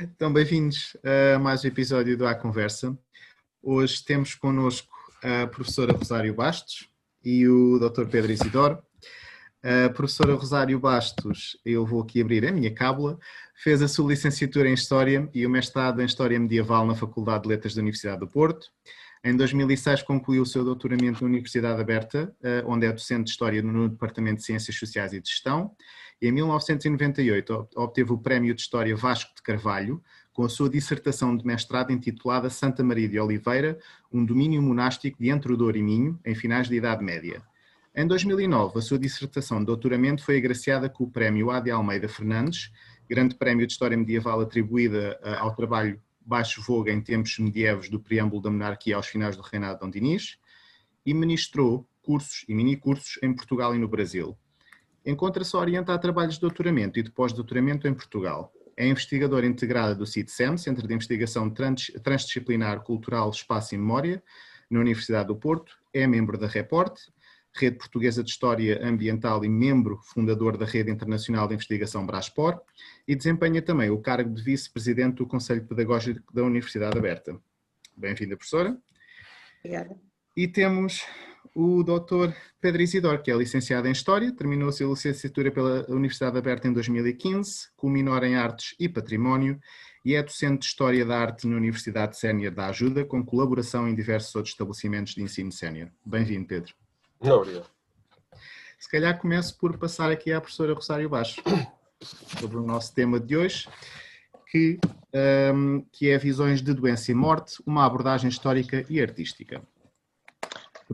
Então, bem-vindos a mais um episódio do A Conversa. Hoje temos connosco a professora Rosário Bastos e o Dr. Pedro Isidoro. A professora Rosário Bastos, eu vou aqui abrir a minha cábula, fez a sua licenciatura em História e o mestrado em História Medieval na Faculdade de Letras da Universidade do Porto. Em 2006 concluiu o seu doutoramento na Universidade Aberta, eh, onde é docente de História no Departamento de Ciências Sociais e de Gestão, em 1998 obteve o Prémio de História Vasco de Carvalho, com a sua dissertação de mestrado intitulada Santa Maria de Oliveira, um domínio monástico de entre o Douro e Minho, em finais da Idade Média. Em 2009, a sua dissertação de doutoramento foi agraciada com o Prémio A. de Almeida Fernandes, grande prémio de História Medieval atribuída eh, ao trabalho baixo voga em tempos medievos do preâmbulo da monarquia aos finais do reinado de Dom Dinis, e ministrou cursos e minicursos em Portugal e no Brasil. Encontra-se orientada a trabalhos de doutoramento e de pós-doutoramento em Portugal. É investigadora integrada do CITSEM, Centro de Investigação Transdisciplinar Cultural, Espaço e Memória, na Universidade do Porto. É membro da REPORT Rede Portuguesa de História Ambiental e membro fundador da Rede Internacional de Investigação Braspor e desempenha também o cargo de vice-presidente do Conselho Pedagógico da Universidade Aberta. Bem-vinda, professora. Obrigada. E temos o Dr. Pedro Isidoro, que é licenciado em História, terminou a sua licenciatura pela Universidade Aberta em 2015, com minor em Artes e Património, e é docente de História da Arte na Universidade Sénior da Ajuda, com colaboração em diversos outros estabelecimentos de ensino sénior. Bem-vindo, Pedro. Não, obrigado. Se calhar começo por passar aqui à professora Rosário Baixo, sobre o nosso tema de hoje, que, um, que é Visões de Doença e Morte, uma abordagem histórica e artística.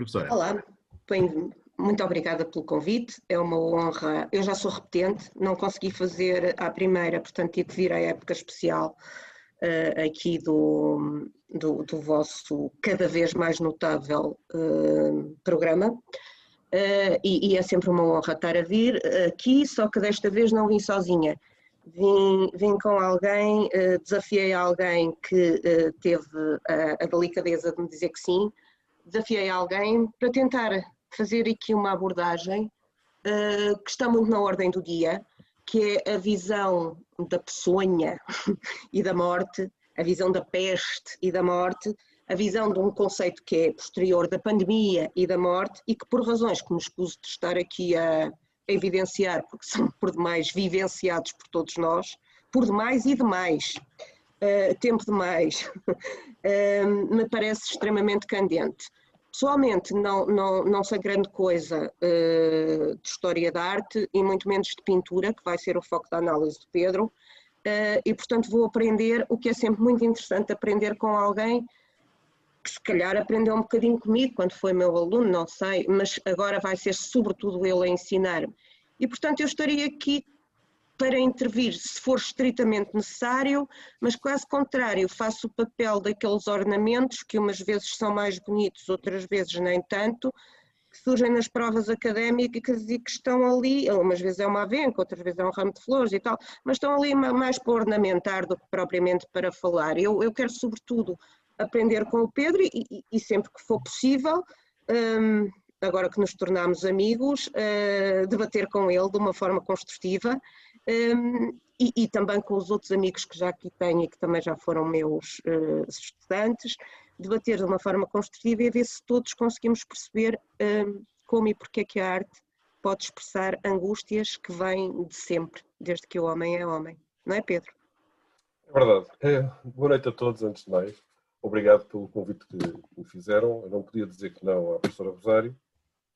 Professora. Olá, bem, muito obrigada pelo convite, é uma honra. Eu já sou repetente, não consegui fazer à primeira, portanto tive que vir à época especial uh, aqui do, do, do, vosso cada vez mais notável uh, programa. Uh, e, e, é sempre uma honra estar a vir aqui, só que desta vez não vim sozinha. Vim, vim com alguém, desafiei alguém que teve a, a delicadeza de me dizer que sim, desafiei alguém para tentar fazer aqui uma abordagem que está muito na ordem do dia, que é a visão da peçonha e da morte, a visão da peste e da morte, a visão de um conceito que é posterior da pandemia e da morte e que por razões que me escuso de estar aqui a, a evidenciar, porque são por demais vivenciados por todos nós, por demais e demais, uh, tempo demais, uh, me parece extremamente candente. Pessoalmente, não, não, não sei grande coisa uh, de história da arte e muito menos de pintura, que vai ser o foco da análise do Pedro, e portanto vou aprender o que é sempre muito interessante aprender com alguém que se calhar aprendeu um bocadinho comigo quando foi meu aluno, não sei, mas agora vai ser sobretudo ele a ensinar-me. E portanto eu estaria aqui para intervir se for estritamente necessário, mas quase contrário, faço o papel daqueles ornamentos que umas vezes são mais bonitos, outras vezes nem tanto, que surgem nas provas académicas e que estão ali, umas vezes é uma avenca, outras vezes é um ramo de flores e tal, mas estão ali mais para ornamentar do que propriamente para falar. Eu, eu quero sobretudo aprender com o Pedro e, e sempre que for possível, um, agora que nos tornamos amigos, uh, debater com ele de uma forma construtiva um, e, e, também com os outros amigos que já aqui tenho e que também já foram meus uh, estudantes, debater de uma forma construtiva e ver se todos conseguimos perceber um, como e porque é que a arte pode expressar angústias que vêm de sempre, desde que o homem é homem. Não é, Pedro? É verdade. É, boa noite a todos, antes de mais. Obrigado pelo convite que me fizeram. Eu não podia dizer que não à professora Rosário.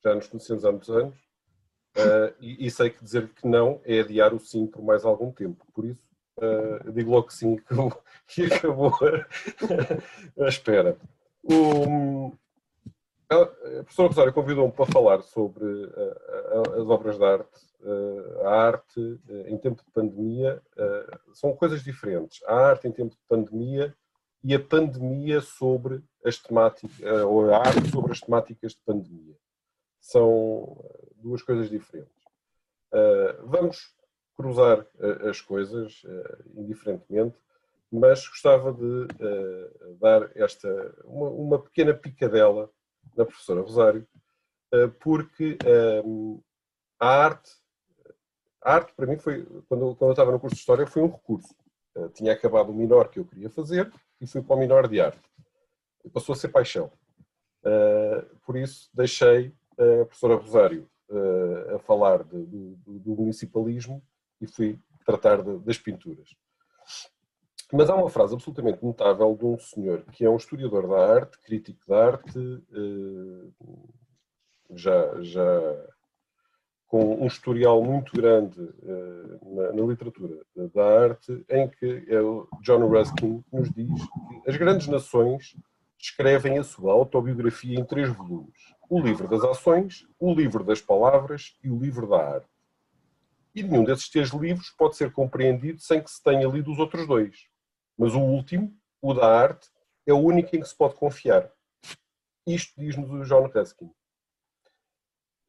Já nos conhecemos há muitos anos Uh, e, e, sei que dizer que não é adiar o sim por mais algum tempo. Por isso, uh, digo logo que sim que acabou a, a espera. O, a professora Rosário convidou-me para falar sobre uh, as obras de arte. a arte em tempo de pandemia são coisas diferentes. A arte em tempo de pandemia e a pandemia sobre as temáticas, ou a arte sobre as temáticas de pandemia são eh, duas coisas diferentes. Uh, vamos cruzar uh, as coisas indiferentemente, mas gostava de dar esta uma, uma, pequena picadela na professora Rosário, porque a arte, a arte para mim foi, quando, quando eu estava no curso de História, foi um recurso. Tinha acabado o menor que eu queria fazer e fui para o menor de arte. E passou a ser paixão. Por isso, deixei a professora Rosário uh, a falar de, do, do, municipalismo e fui tratar de, das pinturas. Mas há uma frase absolutamente notável de um senhor que é um historiador da arte, crítico da arte, uh, já, já com um historial muito grande na, na, literatura da arte, em que é John Ruskin nos diz que as grandes nações escrevem a sua autobiografia em três volumes: o livro das ações, o livro das palavras e o livro da arte. E nenhum desses três livros pode ser compreendido sem que se tenha lido os outros dois. Mas o último, o da arte, é o único em que se pode confiar. Isto diz-nos o John Ruskin.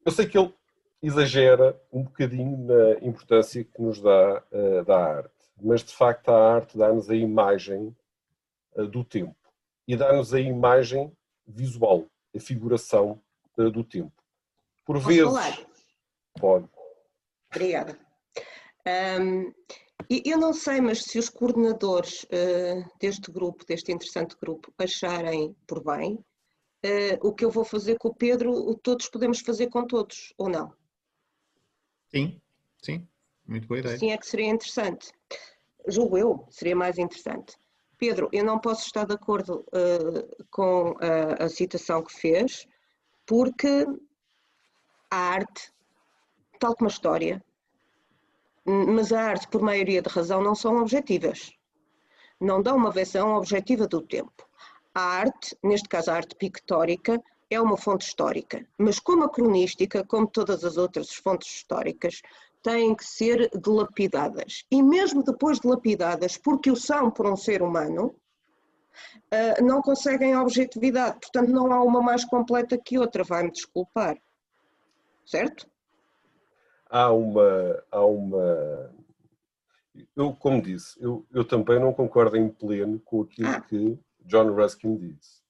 Eu sei que ele exagera um bocadinho na importância que nos dá uh, da arte, mas de facto a arte dá-nos a imagem uh, do tempo e dá-nos a imagem visual, a figuração do tempo. Por Posso vezes. Falar? Pode. Obrigada. Um, eu não sei, mas se os coordenadores uh, deste grupo, deste interessante grupo, acharem por bem, uh, o que eu vou fazer com o Pedro, todos podemos fazer com todos, ou não? Sim, sim, muito boa ideia. Sim, é que seria interessante. Julgo eu, seria mais interessante. Pedro, eu não posso estar de acordo uh, com a, a citação que fez, porque a arte, tal como a história, mas a arte, por maioria de razão, não são objetivas. Não dão uma visão objetiva do tempo. A arte, neste caso a arte pictórica, é uma fonte histórica, mas como a cronística, como todas as outras fontes históricas, têm que ser dilapidadas. E mesmo depois dilapidadas, porque o são por um ser humano, não conseguem objetividade. Portanto, não há uma mais completa que outra, vai-me desculpar. Certo? Há uma. Há uma... Eu, como disse, eu, eu também não concordo em pleno com aquilo ah. que John Ruskin disse.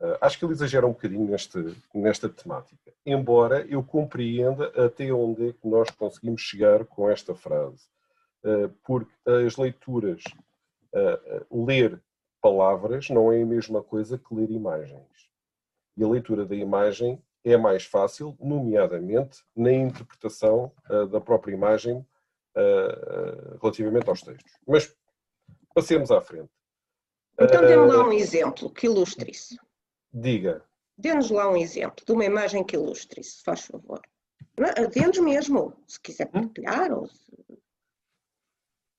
Uh, acho que ele exagera um bocadinho neste, nesta temática, embora eu compreenda até onde é que nós conseguimos chegar com esta frase, uh, porque as leituras, uh, ler palavras não é a mesma coisa que ler imagens. E a leitura da imagem é mais fácil, nomeadamente na interpretação da própria imagem relativamente aos textos. Mas passemos à frente. Então, dê-me lá um exemplo que ilustre isso. Diga. Dê-nos lá um exemplo de uma imagem que ilustre isso, faz favor. Dê-nos mesmo, se quiser hum? partilhar ou se...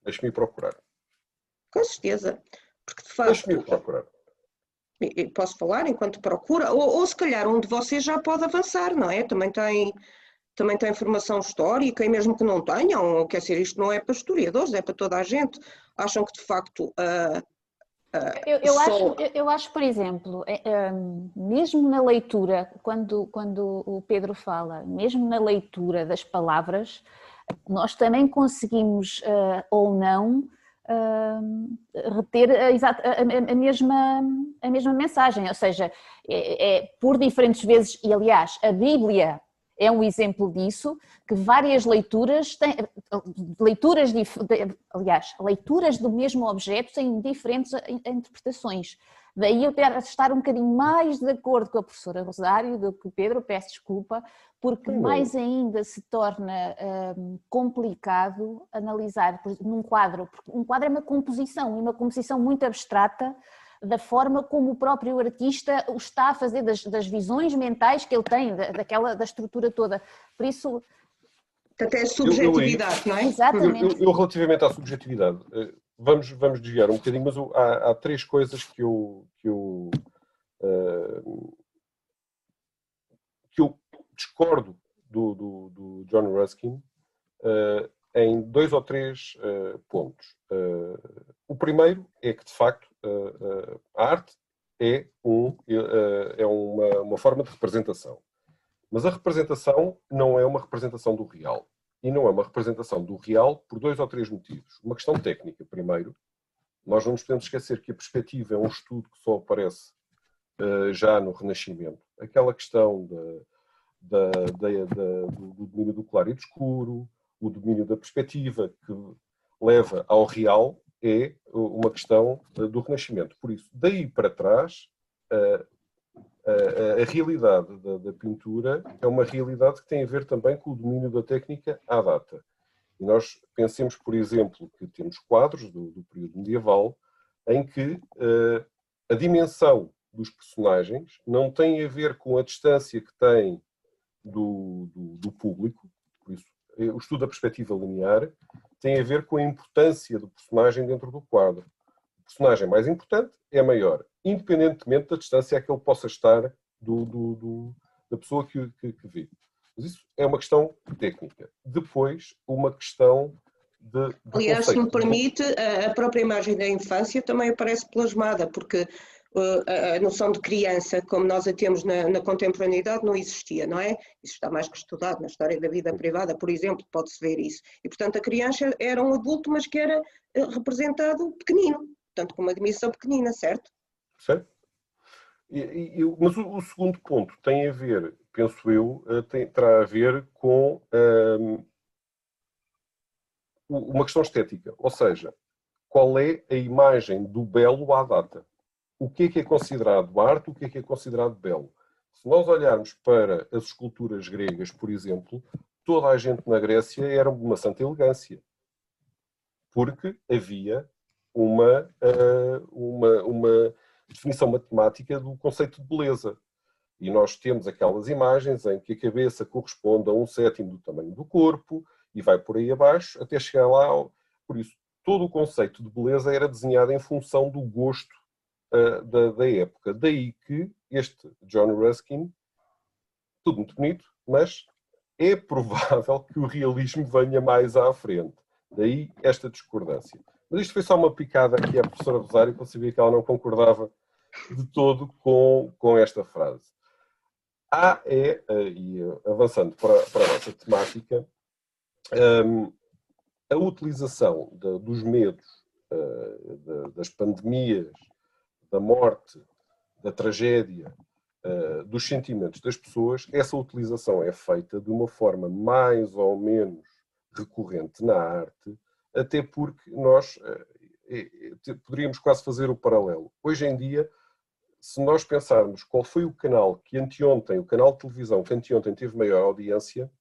Deixe-me procurar. Com certeza. Porque de facto. Deixe-me procurar. Posso falar enquanto procura? Ou, ou se calhar um de vocês já pode avançar, não é? Também tem, também tem informação histórica e mesmo que não tenham, quer dizer, isto não é para historiadores, é para toda a gente. Acham que de facto uh, eu, eu, acho, eu acho, por exemplo, é, é, mesmo na leitura, quando, quando o Pedro fala, mesmo na leitura das palavras, nós também conseguimos uh, ou não reter a, a, a, mesma, a mesma mensagem, ou seja, é, é, por diferentes vezes, e aliás, a Bíblia é um exemplo disso, que várias leituras têm, leituras, aliás, leituras do mesmo objeto têm diferentes interpretações. Daí eu ter estar um bocadinho mais de acordo com a professora Rosário do que o Pedro, peço desculpa, porque mais ainda se torna um, complicado analisar num quadro, porque um quadro é uma composição, e uma composição muito abstrata, da forma como o próprio artista o está a fazer, das, das visões mentais que ele tem, da, daquela, da estrutura toda. Por isso. Até a subjetividade, eu, eu, não é? Exatamente. Eu, relativamente à subjetividade, eh, vamos, vamos desviar um bocadinho, mas há, há três coisas que eu, que eu, uh, que eu discordo do, do, do John Ruskin uh, em dois ou três uh, pontos. o primeiro é que, de facto, a arte é, um, é uma, uma forma de representação. Mas a representação não é uma representação do real. E não é uma representação do real por dois ou três motivos. Uma questão técnica, primeiro. Nós não nos podemos esquecer que a perspectiva é um estudo que só aparece uh, já no Renascimento. Aquela questão da, da, da, do, do domínio do claro e do escuro, o domínio da perspectiva que leva ao real, é uma questão do Renascimento. Por isso, daí para trás, a, a, a realidade da, da, pintura é uma realidade que tem a ver também com o domínio da técnica à data. E nós pensemos, por exemplo, que temos quadros do, do período medieval em que uh, a dimensão dos personagens não tem a ver com a distância que tem do, do, do público, por isso eh, o estudo da perspectiva linear tem a ver com a importância do personagem dentro do quadro. O personagem mais importante é maior, independentemente da distância a que ele possa estar do, do, do da pessoa que, que, que, vê. Mas isso é uma questão técnica. Depois, uma questão de. de Aliás, conceito. se me permite, a própria imagem da infância também aparece plasmada, porque a noção de criança, como nós a temos na, na, contemporaneidade, não existia, não é? Isso está mais que estudado na história da vida privada, por exemplo, pode-se ver isso. E, portanto, a criança era um adulto, mas que era eh, representado pequenino, portanto, com uma dimensão pequenina, certo? Certo. E, e, mas o, o, segundo ponto tem a ver, penso eu, eh, tem, terá a ver com um, uma questão estética, ou seja, qual é a imagem do belo à data? O que é que é considerado arte, o que é que é considerado belo. Se nós olharmos para as esculturas gregas, por exemplo, toda a gente na Grécia era de uma santa elegância, porque havia uma, eh, uma, uma definição matemática do conceito de beleza. E nós temos aquelas imagens em que a cabeça corresponde a um sétimo do tamanho do corpo e vai por aí abaixo até chegar lá. Por isso, todo o conceito de beleza era desenhado em função do gosto da, da, época. Daí que este John Ruskin, tudo muito bonito, mas é provável que o realismo venha mais à frente. Daí esta discordância. Mas isto foi só uma picada aqui à professora Rosário, para saber que ela não concordava de todo com, com esta frase. Há é, eh, e avançando para, para a nossa temática, um, a utilização de, dos medos, uh, de, das pandemias, da morte, da tragédia, uh, dos sentimentos das pessoas, essa utilização é feita de uma forma mais ou menos recorrente na arte, até porque nós uh, poderíamos quase fazer o paralelo. Hoje em dia, se nós pensarmos qual foi o canal que anteontem, o canal de televisão que anteontem teve maior audiência,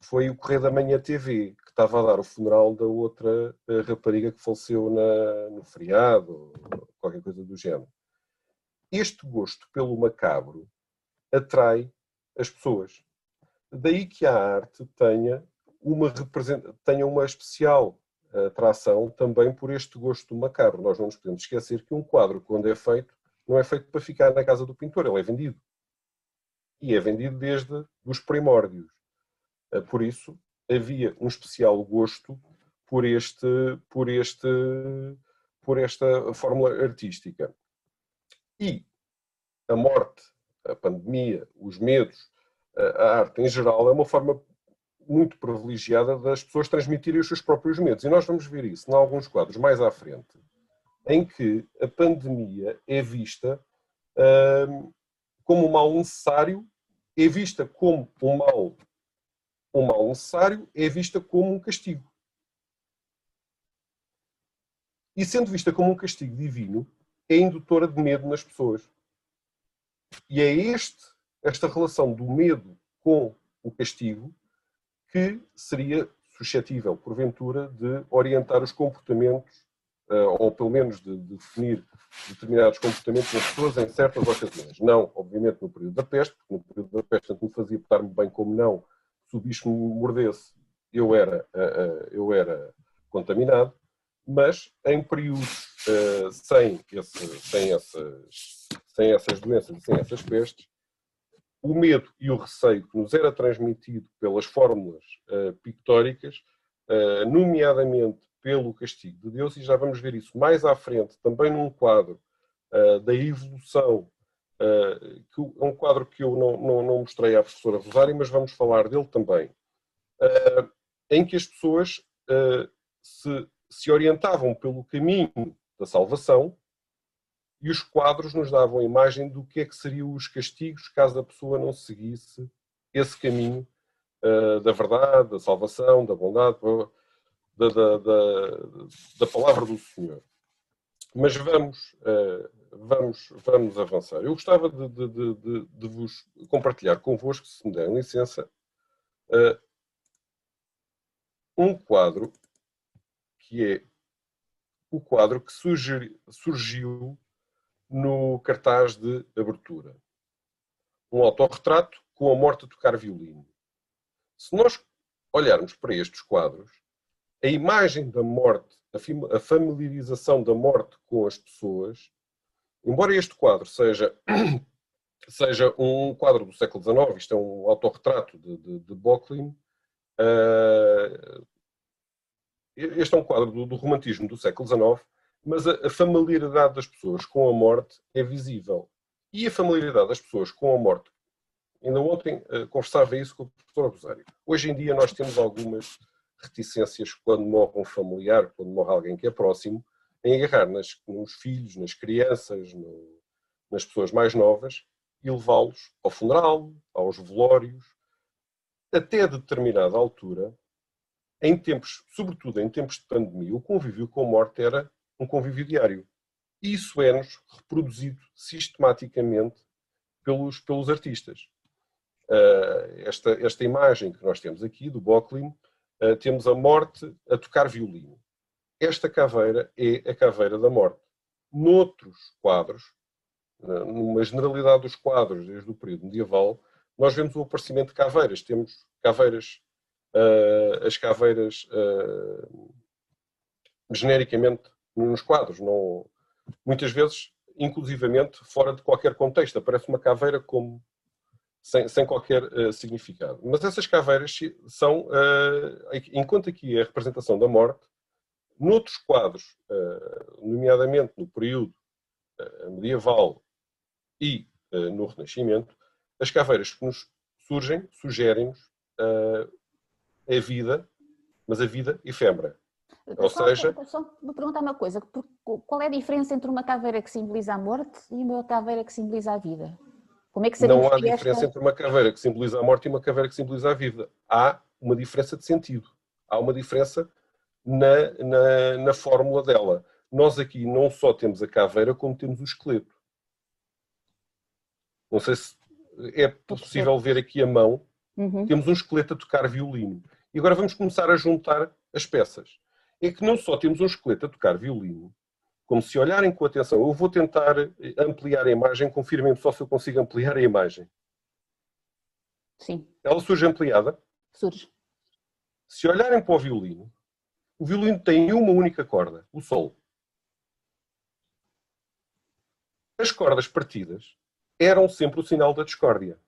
foi o Correio da Manhã TV, estava a dar o funeral da outra rapariga que faleceu na, no feriado, qualquer coisa do género. Este gosto pelo macabro atrai as pessoas. Daí que a arte tenha uma, tenha uma especial atração também por este gosto do macabro. Nós não nos podemos esquecer que um quadro, quando é feito, não é feito para ficar na casa do pintor, ele é vendido. E é vendido desde os primórdios. Eh, por isso, havia um especial gosto por, este, por, este, por esta fórmula artística. E a morte, a pandemia, os medos, a arte em geral, é uma forma muito privilegiada das pessoas transmitirem os seus próprios medos. E nós vamos ver isso em alguns quadros mais à frente, em que a pandemia é vista hum, como um mal necessário, é vista como um mal um mal necessário é vista como um castigo. E sendo vista como um castigo divino, é indutora de medo nas pessoas. E é este, esta relação do medo com o castigo que seria suscetível, porventura, de orientar os comportamentos, eh, ou pelo menos de, definir determinados comportamentos das pessoas em certas ocasiões. Não, obviamente, no período da peste, porque no período da peste tanto me fazia portar-me bem como não, o bicho me mordesse, eu era, eh, eh, eu era contaminado, mas em períodos uh, sem, esse, sem, essas, sem essas doenças sem essas pestes, o medo e o receio que nos era transmitido pelas fórmulas uh, pictóricas, uh, nomeadamente pelo castigo de Deus, e já vamos ver isso mais à frente, também num quadro da evolução Uh, que é um quadro que eu não, não, não, mostrei à professora Rosário, mas vamos falar dele também, uh, em que as pessoas uh, se, se orientavam pelo caminho da salvação e os quadros nos davam a imagem do que é que seriam os castigos caso a pessoa não seguisse esse caminho da verdade, da salvação, da bondade. da, da, da, da palavra do Senhor. Mas vamos, uh, vamos, vamos avançar. Eu gostava de, de, de, de, vos compartilhar convosco, se me derem licença, uh, um quadro que é o quadro que surgi, surgiu no cartaz de abertura. Um autorretrato com a morte a tocar violino. Se nós olharmos para estes quadros, a imagem da morte, a familiarização da morte com as pessoas, embora este quadro seja, seja um quadro do século XIX, isto é um autorretrato de, de, de Bocklin, uh, este é um quadro do, do, romantismo do século XIX, mas a, a familiaridade das pessoas com a morte é visível. E a familiaridade das pessoas com a morte Ainda ontem uh, conversava isso com o professor Rosário. Hoje em dia nós temos algumas reticências quando morre um familiar, quando morre alguém que é próximo, em agarrar nas, nos filhos, nas crianças, no, nas pessoas mais novas e levá-los ao funeral, aos velórios, até determinada altura, em tempos, sobretudo em tempos de pandemia, o convívio com a morte era um convívio diário. E isso é-nos reproduzido sistematicamente pelos, pelos artistas. Uh, esta, esta imagem que nós temos aqui do Bocklin uh, temos a morte a tocar violino. Esta caveira é a caveira da morte. Noutros quadros, numa generalidade dos quadros desde o período medieval, nós vemos o aparecimento de caveiras. Temos caveiras, uh, as caveiras genericamente nos quadros, não, muitas vezes, inclusivamente, fora de qualquer contexto. Aparece uma caveira como sem, sem qualquer uh, significado. Mas essas caveiras são, uh, enquanto aqui é a representação da morte, noutros quadros, uh, nomeadamente no período medieval e no Renascimento, as caveiras que nos surgem sugerem-nos a vida, mas a vida efêmera. Ou só, seja. Só vou perguntar uma coisa: qual é a diferença entre uma caveira que simboliza a morte e uma caveira que simboliza a vida? Como é que Não há diferença esta... entre uma caveira que simboliza a morte e uma caveira que simboliza a vida. Há uma diferença de sentido. Há uma diferença na, na, na fórmula dela. Nós aqui não só temos a caveira, como temos o esqueleto. Não sei se é possível ver aqui a mão. Uhum. Temos um esqueleto a tocar violino. E agora vamos começar a juntar as peças. É que não só temos um esqueleto a tocar violino, como se olharem com atenção, eu vou tentar ampliar a imagem, confirmem-me só se eu consigo ampliar a imagem. Sim. Ela surge ampliada? Surge. Se olharem para o violino, o violino tem uma única corda, o sol. As cordas partidas eram sempre o sinal da discórdia.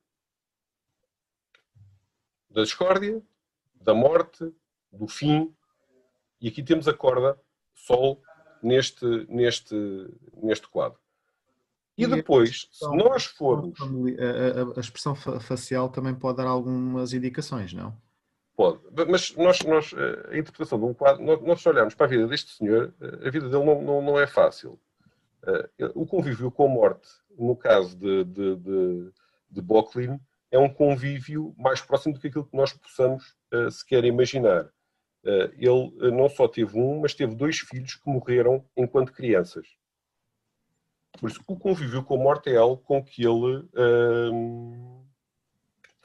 Da discórdia, da morte, do fim. E aqui temos a corda sol neste, neste, neste quadro. E, e depois, se nós formos. A, a, a, expressão facial também pode dar algumas indicações, não? Pode, mas nós, nós, a interpretação de um quadro, nós, nós olharmos para a vida deste senhor, a vida dele não, não, não é fácil. O convívio com a morte, no caso de, de, de, de Bocklin, é um convívio mais próximo do que aquilo que nós possamos sequer imaginar. Eh, ele eh, não só teve um, mas teve dois filhos que morreram enquanto crianças. Por isso, o convívio com a morte é algo com que ele, ehm,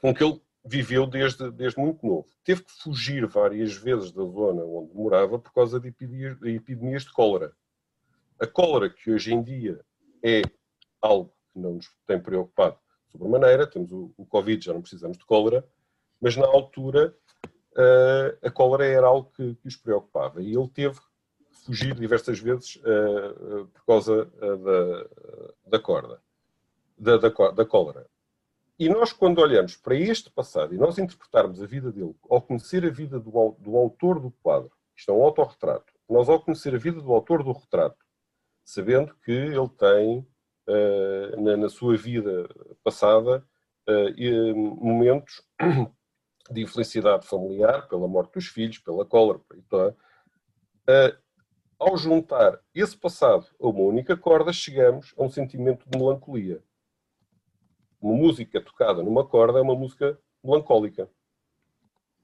com que ele viveu desde, desde muito novo. Teve que fugir várias vezes da zona onde morava por causa de epidemias, de, epidemias de cólera. A cólera, que hoje em dia é algo que não nos tem preocupado sobremaneira, temos o, o Covid, já não precisamos de cólera, mas na altura a cólera era algo que, que, os preocupava. E ele teve fugir diversas vezes uh, por causa da, da corda, da, da, da cólera. E nós, quando olhamos para este passado e nós interpretarmos a vida dele, ao conhecer a vida do, do autor do quadro, isto é um autorretrato, nós, ao conhecer a vida do autor do retrato, sabendo que ele tem, uh, na, na, sua vida passada, uh, momentos de infelicidade familiar, pela morte dos filhos, pela cólera, então, uh, ao juntar esse passado a uma única corda, chegamos a um sentimento de melancolia. Uma música tocada numa corda é uma música melancólica.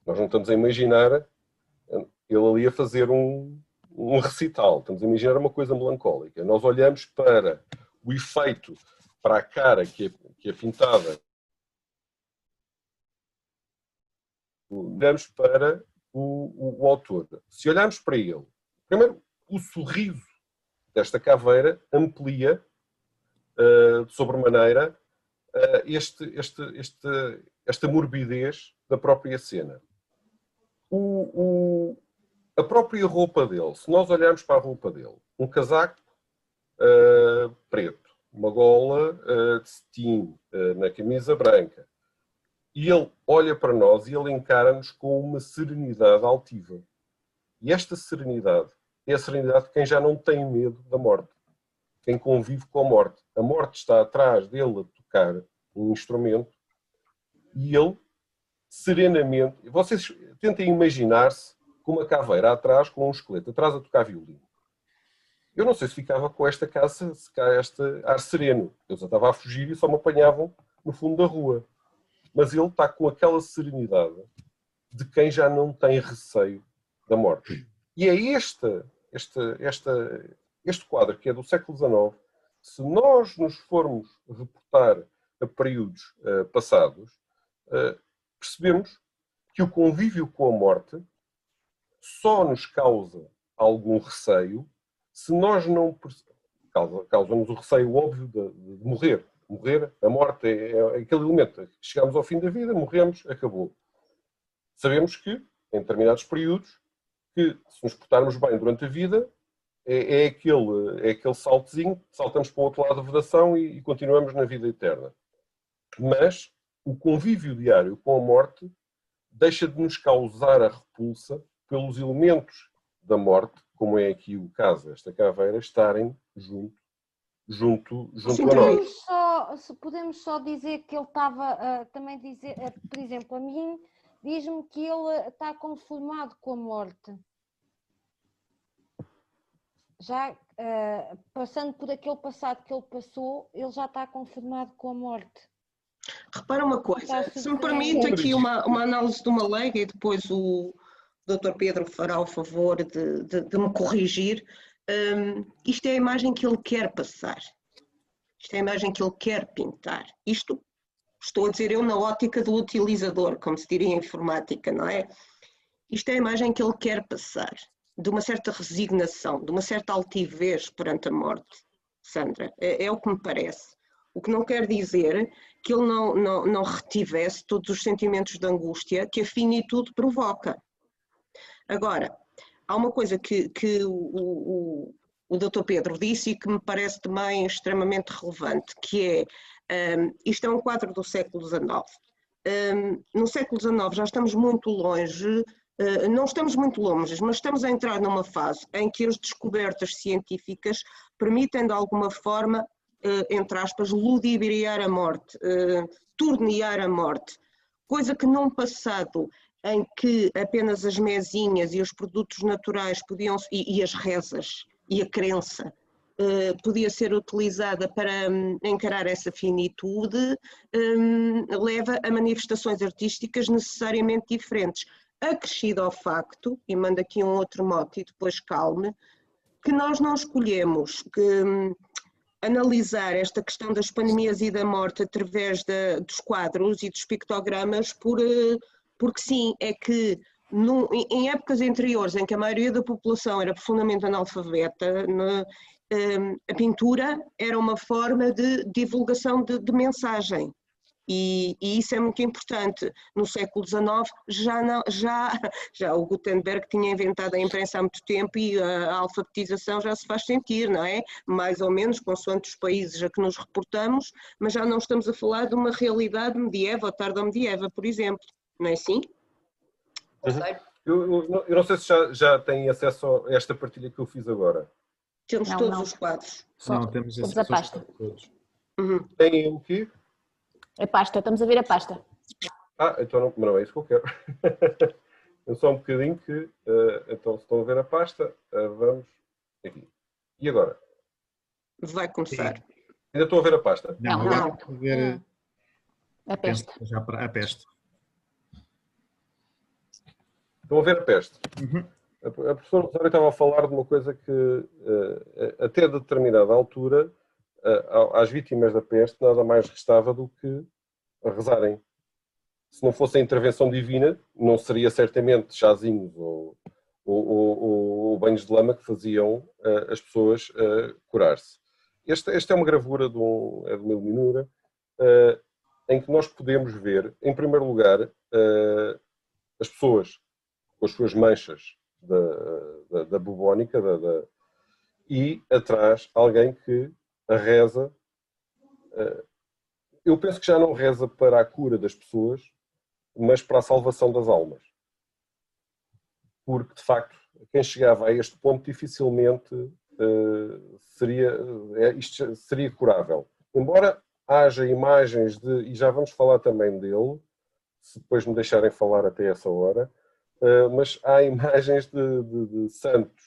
Nós não estamos a imaginar, ele ali a fazer um, um recital. Estamos a imaginar uma coisa melancólica. Nós olhamos para o efeito, para a cara que é, que é pintada. Olhamos para o, o, o autor. Se olharmos para ele, primeiro, o sorriso desta caveira amplia uh, de sobremaneira uh, este, este, este, esta morbidez da própria cena. O, o, a própria roupa dele, se nós olharmos para a roupa dele, um casaco uh, preto, uma gola de cetim na camisa branca, e ele olha para nós e ele encara-nos com uma serenidade altiva. E esta serenidade é a serenidade de quem já não tem medo da morte, quem convive com a morte. A morte está atrás dele a tocar um instrumento e ele serenamente. Vocês tentem imaginar-se com uma caveira atrás, com um esqueleto atrás a tocar violino. Eu não sei se ficava com esta casa, se cá este ar sereno. Eu já estava a fugir e só me apanhavam no fundo da rua. Mas ele está com aquela serenidade de quem já não tem receio da morte. E é este, este, este, este quadro, que é do século XIX, se nós nos formos reportar a períodos uh, passados, uh, percebemos que o convívio com a morte só nos causa algum receio se nós não causa, causa-nos o receio óbvio de, de, morrer. Morrer, a morte é, é, aquele elemento. Chegamos ao fim da vida, morremos, acabou. Sabemos que, em determinados períodos, que se nos portarmos bem durante a vida, é, é, aquele, é aquele saltozinho, saltamos para o outro lado da vedação e, e continuamos na vida eterna. Mas o convívio diário com a morte deixa de nos causar a repulsa pelos elementos da morte, como é aqui o caso esta caveira, estarem junto, junto, junto Sim, a nós. Só, podemos só dizer que ele estava, uh, também dizer, uh, por exemplo, a mim diz-me que ele está conformado com a morte. Já uh, passando por aquele passado que ele passou, ele já está conformado com a morte. Repara uma coisa, se me permite aqui uma, uma análise de uma leiga e depois o, Dr. Pedro fará o favor de, de, de me corrigir. Um, isto é a imagem que ele quer passar. Isto é a imagem que ele quer pintar. Isto estou a dizer eu na ótica do utilizador, como se diria em informática, não é? Isto é a imagem que ele quer passar, de uma certa resignação, de uma certa altivez perante a morte, Sandra. É, é o que me parece. O que não quer dizer que ele não, não, não retivesse todos os sentimentos de angústia que a finitude provoca. Agora, há uma coisa que, que o, o, o Dr. Pedro disse e que me parece também extremamente relevante, que é, um, isto é um quadro do século XIX. Um, no século XIX já estamos muito longe, uh, não estamos muito longe, mas estamos a entrar numa fase em que as descobertas científicas permitem de alguma forma, uh, entre aspas, ludibriar a morte, uh, tornear a morte, coisa que num passado em que apenas as mesinhas e os produtos naturais podiam, e, e as rezas e a crença uh, podia ser utilizada para um, encarar essa finitude, um, leva a manifestações artísticas necessariamente diferentes. Acrescido ao facto, e mando aqui um outro mote e depois calme, que nós não escolhemos que, um, analisar esta questão das pandemias e da morte através dos quadros e dos pictogramas por. Uh, porque sim, é que em épocas anteriores em que a maioria da população era profundamente analfabeta, na, um, a pintura era uma forma de divulgação de, de mensagem. E, e, isso é muito importante. No século XIX já, não, já, já o Gutenberg tinha inventado a imprensa há muito tempo e a, alfabetização já se faz sentir, não é? Mais ou menos, consoante os países a que nos reportamos, mas já não estamos a falar de uma realidade medieval, tarda medieval, por exemplo não é assim? Eu, eu, eu, não sei se já, já têm acesso a esta partilha que eu fiz agora. Temos não, todos não. os quadros. Só não, temos acesso a pasta. Todos. Uhum. Tem o quê? A pasta, estamos a ver a pasta. Ah, então não, não é isso que eu quero. eu só um bocadinho que, uh, então se estão a ver a pasta, uh, vamos aqui. E agora? Vai começar. Sim. Ainda estou a ver a pasta? Não, não. não. Ver... A peste. Já a peste. Estão a ver a peste. Uhum. a professora Rosário estava a falar de uma coisa que, uh, até determinada altura, uh, às vítimas da peste nada mais restava do que rezarem. Se não fosse a intervenção divina, não seria certamente chazinhos ou, ou, ou, ou banhos de lama que faziam as pessoas curar-se. Esta, esta, é uma gravura de, um, é de uma iluminura em que nós podemos ver, em primeiro lugar, as pessoas com as suas manchas da, da, da bubónica da, da, e atrás alguém que a reza. Eh, eu penso que já não reza para a cura das pessoas, mas para a salvação das almas. Porque, de facto, quem chegava a este ponto dificilmente uh, seria, é, isto seria curável. Embora haja imagens de, e já vamos falar também dele, se depois me deixarem falar até essa hora, uh, mas há imagens de, de, de, santos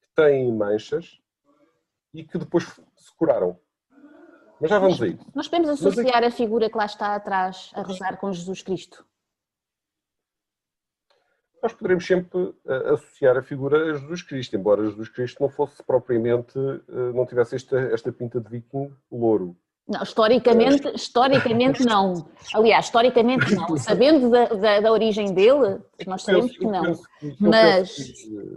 que têm manchas e que depois se curaram. Mas já vamos aí. Nós podemos associar a figura que lá está atrás a rezar com Jesus Cristo. Nós poderemos sempre uh, associar a figura a Jesus Cristo, embora Jesus Cristo não fosse propriamente, uh, não tivesse esta, esta pinta de viking louro. Não, historicamente, historicamente não. Aliás, historicamente não. Sabendo da, da, da origem dele, nós sabemos que não. Mas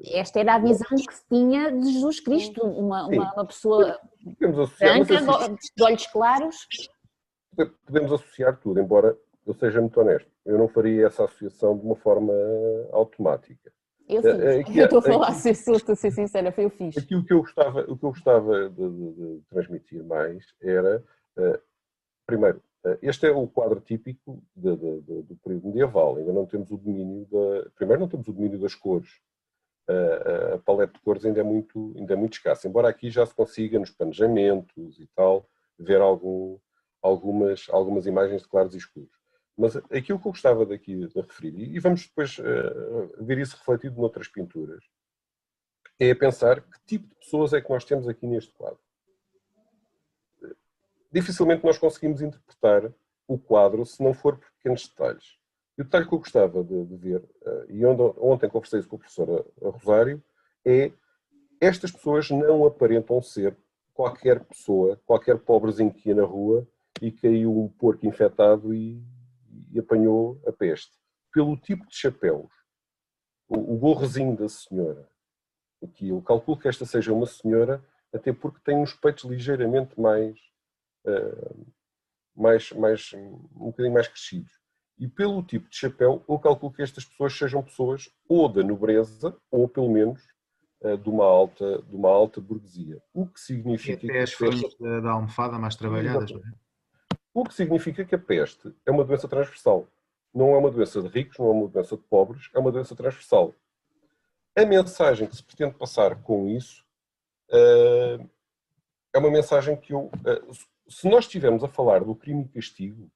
esta era a visão que se tinha de Jesus Cristo, uma, uma, uma pessoa branca, de olhos claros. Podemos associar tudo, embora eu seja muito honesto. Eu não faria essa associação de uma forma automática. Eu fiz. É, é, eu estou a falar, se estou a ser sincera, foi eu fiz. Aquilo que eu gostava, o que eu gostava de, de, de transmitir mais era eh, primeiro, eh, este é o quadro típico de, de, de, do período medieval. Ainda não temos o domínio da. Primeiro, não temos o domínio das cores. A, a paleta de cores ainda é, muito, ainda é muito escassa. Embora aqui já se consiga, nos planejamentos e tal, ver algum, algumas, algumas imagens de claros e escuros. Mas aquilo que eu gostava daqui de referir, e vamos depois uh, ver isso refletido noutras pinturas, é pensar que tipo de pessoas é que nós temos aqui neste quadro dificilmente nós conseguimos interpretar o quadro se não for por pequenos detalhes. E o detalhe que eu gostava de, de ver, uh, e onde, ontem conversei isso com a professora Rosário, é estas pessoas não aparentam ser qualquer pessoa, qualquer pobrezinho que ia na rua e caiu um porco infectado e, e apanhou a peste. Pelo tipo de chapéus, o, o gorrozinho da senhora, aqui eu calculo que esta seja uma senhora, até porque tem uns peitos ligeiramente mais mais, mais, um bocadinho mais crescidos. E pelo tipo de chapéu, eu calculo que estas pessoas sejam pessoas ou da nobreza, ou pelo menos uh, de, uma alta, de uma alta burguesia. O que significa. E até as folhas da almofada mais trabalhadas, não é? O que significa que a peste é uma doença transversal. Não é uma doença de ricos, não é uma doença de pobres, é uma doença transversal. A mensagem que se pretende passar com isso uh, é uma mensagem que eu. Se nós estivermos a falar do crime e castigo,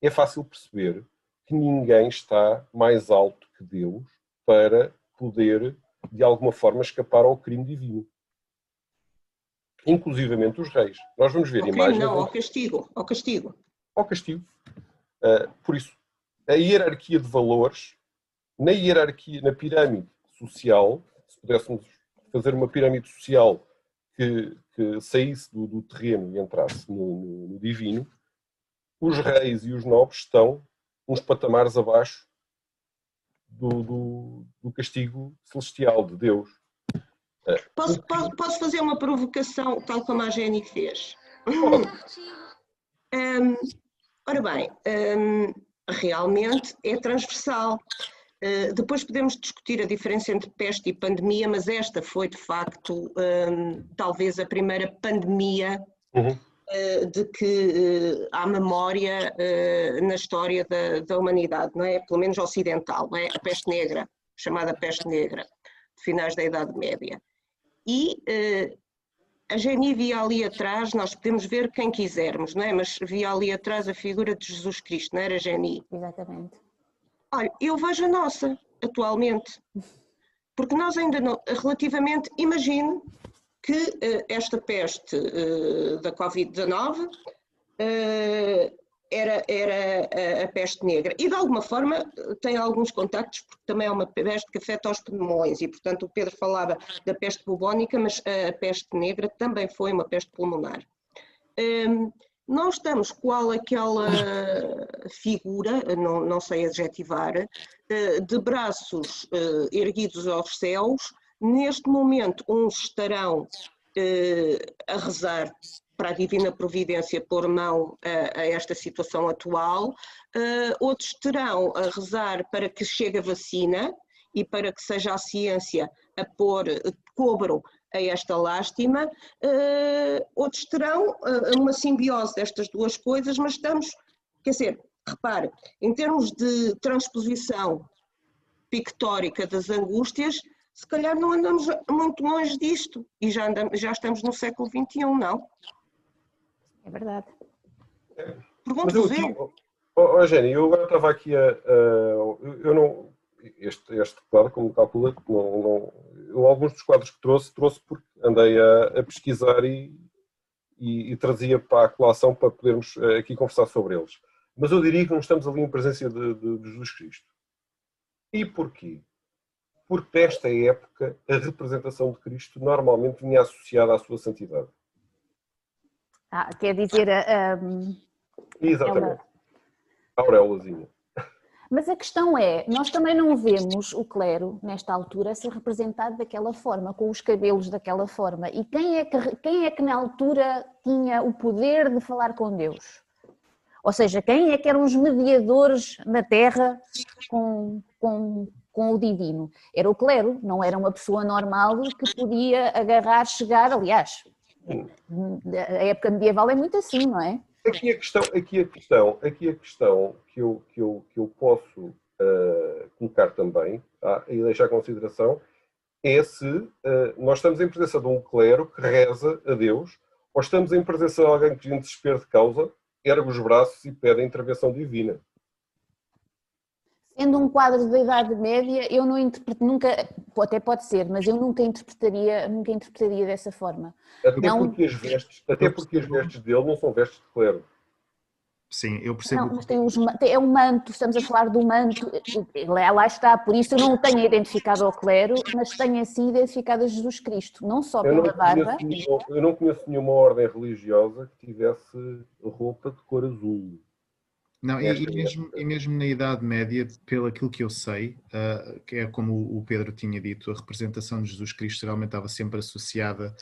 é fácil perceber que ninguém está mais alto que Deus para poder, de alguma forma, escapar ao crime divino. Inclusivamente os reis. Nós vamos ver imagens. Não, ao castigo. Ao castigo. Ao castigo. Uh, por isso, a hierarquia de valores, na hierarquia, na pirâmide social, se pudéssemos fazer uma pirâmide social que, que saísse do, do, terreno e entrasse no, no, no, divino, os reis e os nobres estão uns patamares abaixo do, do, do castigo celestial de Deus. Posso, posso, posso, fazer uma provocação, tal como a Jenny fez? um, ora bem, um, realmente é transversal. Eh, depois podemos discutir a diferença entre peste e pandemia, mas esta foi de facto um, talvez a primeira pandemia uhum. uh, de que uh, há memória na história da, da, humanidade, não é? Pelo menos ocidental, não é? A peste negra, chamada peste negra, de finais da Idade Média. E a Geni via ali atrás, nós podemos ver quem quisermos, não é? Mas via ali atrás a figura de Jesus Cristo, não era Geni? Exatamente. Olha, eu vejo a nossa atualmente, porque nós ainda não, relativamente, imagino que uh, esta peste uh, da Covid-19 uh, era, era a, peste negra. E de alguma forma tem alguns contactos, porque também é uma peste que afeta os pulmões, e portanto o Pedro falava da peste bubónica, mas a peste negra também foi uma peste pulmonar. Um, nós estamos qual aquela figura, não, não sei adjetivar, eh, de braços eh, erguidos aos céus. Neste momento, uns estarão eh, a rezar para a Divina Providência pôr mão a, a esta situação atual, outros terão a rezar para que chegue a vacina e para que seja a ciência a pôr, cobram a esta lástima, uh, outros terão uh, uma simbiose destas duas coisas, mas estamos, quer dizer, repare, em termos de transposição pictórica das angústias, se calhar não andamos muito longe disto e já, andamos, já estamos no século XXI, não? É verdade. Pergunto-vos eu. Oh, oh, Jenny, eu agora estava aqui a. a eu não este, este quadro, como calcula, não, não, eu, alguns dos quadros que trouxe, trouxe porque andei a, a pesquisar e, e, e, trazia para a colação para podermos eh, aqui conversar sobre eles. Mas eu diria que não estamos ali em presença de, de, de Jesus Cristo. E porquê? Porque nesta época a representação de Cristo normalmente vinha associada à sua santidade. Ah, quer dizer, um, Exatamente. Ela... A auréolazinha. Mas a questão é, nós também não vemos o clero, nesta altura, ser representado daquela forma, com os cabelos daquela forma. E quem é que, quem é que na altura tinha o poder de falar com Deus? Ou seja, quem é que eram os mediadores na Terra com, com, com o divino? Era o clero, não era uma pessoa normal que podia agarrar, chegar, aliás, a época medieval é muito assim, não é? Aqui a questão, aqui a questão, aqui a questão que eu, que eu, que eu posso uh, colocar também tá, e deixar a consideração é se uh, nós estamos em presença de um clero que reza a Deus ou estamos em presença de alguém que, em desespero de causa, ergue os braços e pede a intervenção divina. Sendo um quadro da Idade Média, eu não interpreto, nunca, até pode ser, mas eu nunca interpretaria, nunca interpretaria dessa forma. Até, não... porque as vestes, até porque as vestes dele não são vestes de clero. Sim, eu percebo. Não, mas tem os, é um manto, estamos a falar do manto, lá está, por isso eu não tenho identificado ao clero, mas tenho assim identificado a Jesus Cristo, não só pela barba. Nenhuma, eu não conheço nenhuma ordem religiosa que tivesse roupa de cor azul. Não, e, e, mesmo, e mesmo na Idade Média, pelo aquilo que eu sei, uh, que é como o Pedro tinha dito, a representação de Jesus Cristo geralmente estava sempre associada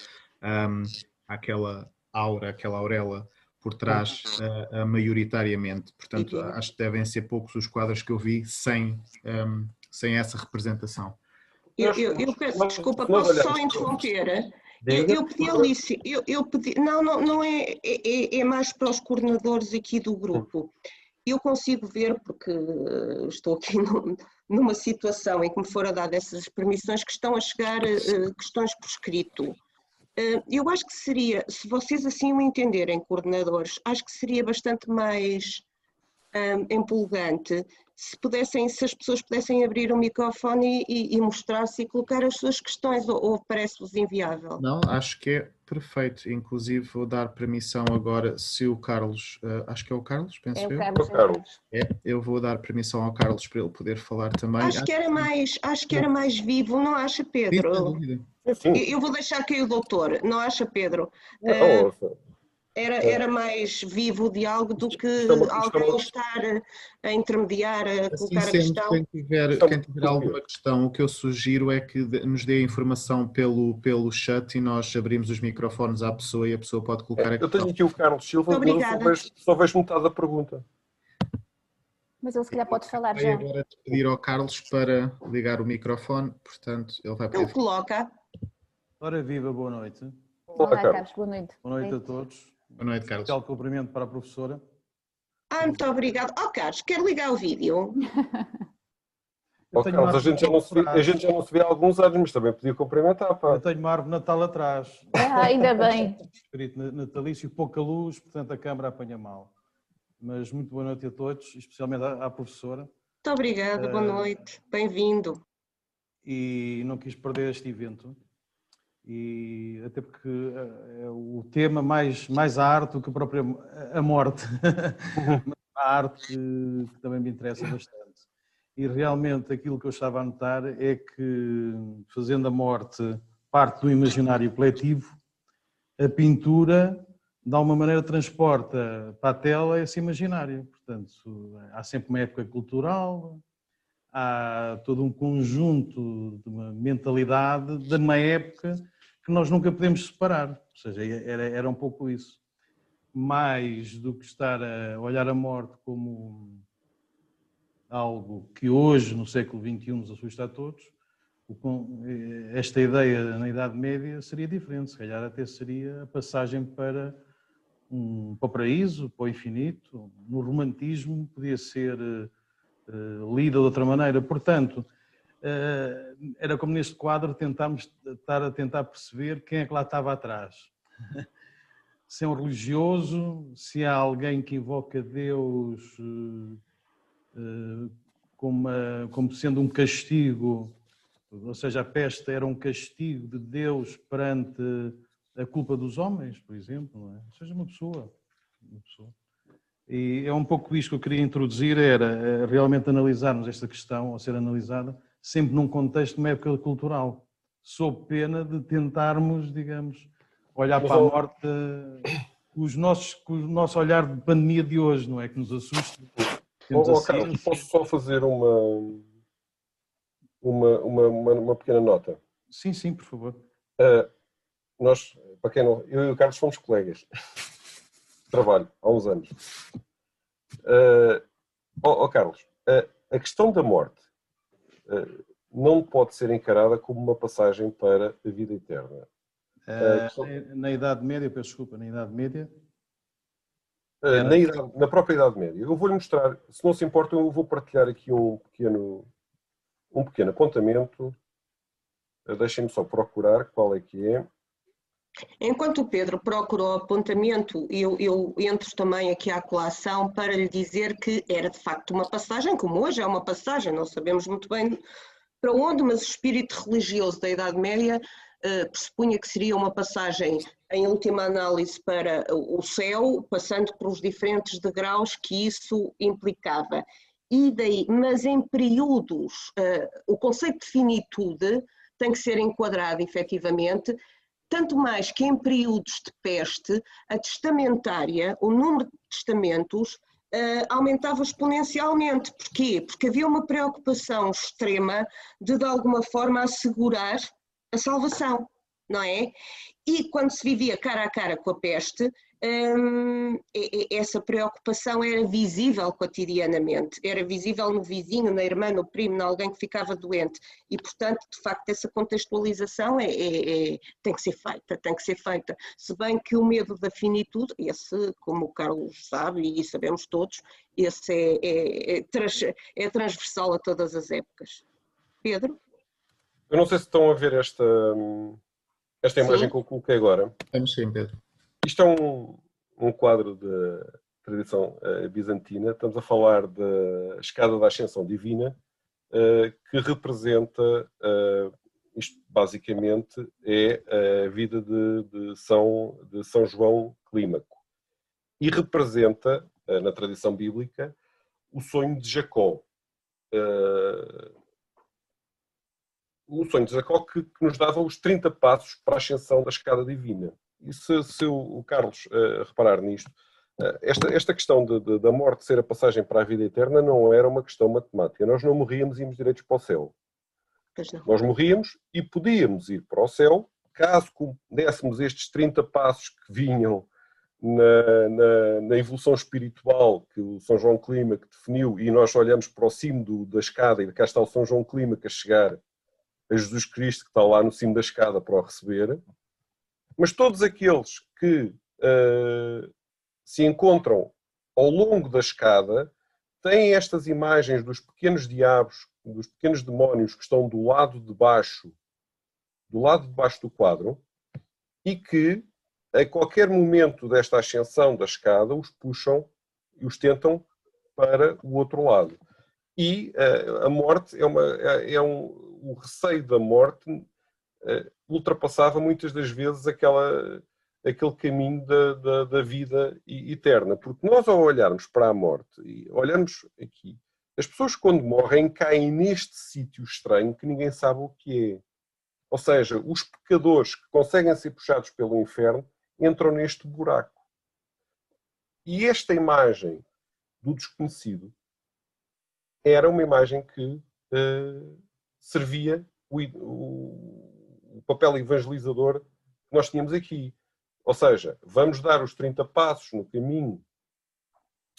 um, àquela aura, àquela auréola por trás, uh, uh, maioritariamente. Portanto, acho que devem ser poucos os quadros que eu vi sem, um, sem essa representação. Eu, eu, eu peço desculpa, posso só interromper? Eu, eu, pedi a Alice, eu, eu pedi, não, não, não é, é, é, mais para os coordenadores aqui do grupo eu consigo ver, porque estou aqui numa situação em que me foram dadas essas permissões, que estão a chegar uh, questões por escrito. Uh, eu acho que seria, se vocês assim o entenderem, coordenadores, acho que seria bastante mais um, empolgante se pudessem, se as pessoas pudessem abrir o microfone e, e mostrar-se e colocar as suas questões, ou, ou parece-vos inviável? Não, acho que é perfeito. Inclusive vou dar permissão agora, se o Carlos, uh, acho que é o Carlos, penso é o eu. Carlos, é o Carlos. É, eu vou dar permissão ao Carlos para ele poder falar também. Acho, acho que era mais, acho que era mais vivo, não acha Pedro? Sim, eu vou deixar aqui o doutor, não acha Pedro? Uh, era, é. era mais vivo o diálogo do que estamos, alguém estar a intermediar, a assim colocar a questão. Quem tiver, quem tiver alguma questão, o que eu sugiro é que nos dê a informação pelo, pelo chat e nós abrimos os microfones à pessoa e a pessoa pode colocar é, a questão. Eu tenho aqui o Carlos Silva, mas só vejo, só vejo metade da pergunta. Mas ele se calhar pode falar já. agora pedir ao Carlos para ligar o microfone, portanto ele vai poder... Ele coloca. Ora viva, boa noite. Olá, Olá Carlos. boa noite. Boa noite a todos. Boa noite, Carlos. Especial cumprimento para a professora. Ah, muito obrigado. Oh, Carlos, quero ligar o vídeo. Oh, Carlos, a gente, já não se vê, a gente já não se vê há alguns anos, mas também podia cumprimentar. Pá. Eu tenho uma árvore natal atrás. Ah, ainda bem. Escrito natalício, pouca luz, portanto a câmara apanha mal. Mas muito boa noite a todos, especialmente à, à professora. Muito obrigada, boa uh, noite, bem-vindo. E não quis perder este evento e até porque eh, é o tema mais, mais a arte do que a própria a morte. a arte que, que também me interessa bastante. E realmente aquilo que eu estava a notar é que, fazendo a morte parte do imaginário coletivo, a pintura, de alguma maneira, transporta para a tela esse imaginário. Portanto, há sempre uma época cultural, há todo um conjunto de uma mentalidade de uma época que nós nunca podemos separar. Ou seja, era, era um pouco isso. Mais do que estar a olhar a morte como algo que hoje, no século XXI, nos assusta a todos, esta ideia na Idade Média seria diferente. Se calhar até seria a passagem para um, para o paraíso, para o infinito. No romantismo podia ser uh, lida de outra maneira. Portanto, era como neste quadro tentámos estar a tentar perceber quem é que lá estava atrás. se é um religioso, se há alguém que invoca Deus uh, como, uma, como sendo um castigo, ou seja, a peste era um castigo de Deus perante a culpa dos homens, por exemplo, é? Seja uma pessoa, uma pessoa. E é um pouco isto que eu queria introduzir, era eh, realmente analisarmos esta questão, ou ser analisada, sempre num contexto de uma época cultural, sob pena de tentarmos, digamos, olhar para a morte com, os nossos, com o nosso olhar de pandemia de hoje, não é? Que nos assusta. Oh, oh, Carlos, posso só fazer uma, uma, uma, uma, pequena nota? Sim, sim, por favor. Uh, nós, para quem não. Eu e o Carlos fomos colegas de trabalho há uns anos. Uh, oh, oh, Carlos, uh, a questão da morte não pode ser encarada como uma passagem para a vida eterna. Questão... Na Idade Média, peço desculpa, na Idade Média. Na, idade, na, própria Idade Média. Eu vou-lhe mostrar, se não se importa, eu vou partilhar aqui um pequeno, um pequeno apontamento. Deixem-me só procurar qual é que é. Enquanto o Pedro procura o apontamento, eu, eu entro também aqui à colação para lhe dizer que era de facto uma passagem, como hoje é uma passagem, não sabemos muito bem para onde, mas o espírito religioso da Idade Média eh, pressupunha que seria uma passagem, em última análise, para o céu, passando pelos diferentes degraus que isso implicava. E daí, mas em períodos, eh, o conceito de finitude tem que ser enquadrado efetivamente tanto mais que em períodos de peste, a testamentária, o número de testamentos, uh, aumentava exponencialmente. Porquê? Porque havia uma preocupação extrema de, de alguma forma, assegurar a salvação, não é? E quando se vivia cara a cara com a peste, hum, essa preocupação era visível cotidianamente, era visível no vizinho, na irmã, no primo, em alguém que ficava doente e, portanto, de facto, essa contextualização é, é, é, tem que ser feita, tem que ser feita. Se bem que o medo da finitude, esse, como o Carlos sabe e sabemos todos, esse é, é, é trans, é transversal a todas as épocas. Pedro? Eu não sei se estão a ver esta, esta imagem sim. que eu coloquei agora. Vamos sim, Pedro. Isto é um, um quadro de tradição uh, bizantina. Estamos a falar da escada da ascensão divina, uh, que representa, uh, isto basicamente é a vida de, de, São, de São João Clímaco. E representa, na tradição bíblica, o sonho de Jacó. o sonho de Jacó que, que nos dava os 30 passos para a ascensão da escada divina. E se, se o Carlos uh, reparar nisto, uh, esta, esta questão de, de, da morte ser a passagem para a vida eterna não era uma questão matemática. Nós não morríamos e íamos direitos para o céu. Nós morríamos e podíamos ir para o céu caso dessemos estes 30 passos que vinham na, na, na, evolução espiritual que o São João Clima que definiu e nós olhamos para o cimo do, da escada e cá está o São João Clima a chegar a Jesus Cristo que está lá no cimo da escada para o receber, mas todos aqueles que uh, se encontram ao longo da escada têm estas imagens dos pequenos diabos, dos pequenos demónios que estão do lado de baixo, do lado de baixo do quadro, e que a qualquer momento desta ascensão da escada os puxam e os tentam para o outro lado. E uh, a morte é, uma, é, é um, o receio da morte ultrapassava muitas das vezes aquela, aquele caminho da, da, da, vida eterna. Porque nós, ao olharmos para a morte, e olharmos aqui, as pessoas, quando morrem, caem neste sítio estranho que ninguém sabe o que é. Ou seja, os pecadores que conseguem ser puxados pelo inferno entram neste buraco. E esta imagem do desconhecido era uma imagem que uh, servia o, o, papel evangelizador que nós tínhamos aqui. Ou seja, vamos dar os 30 passos no caminho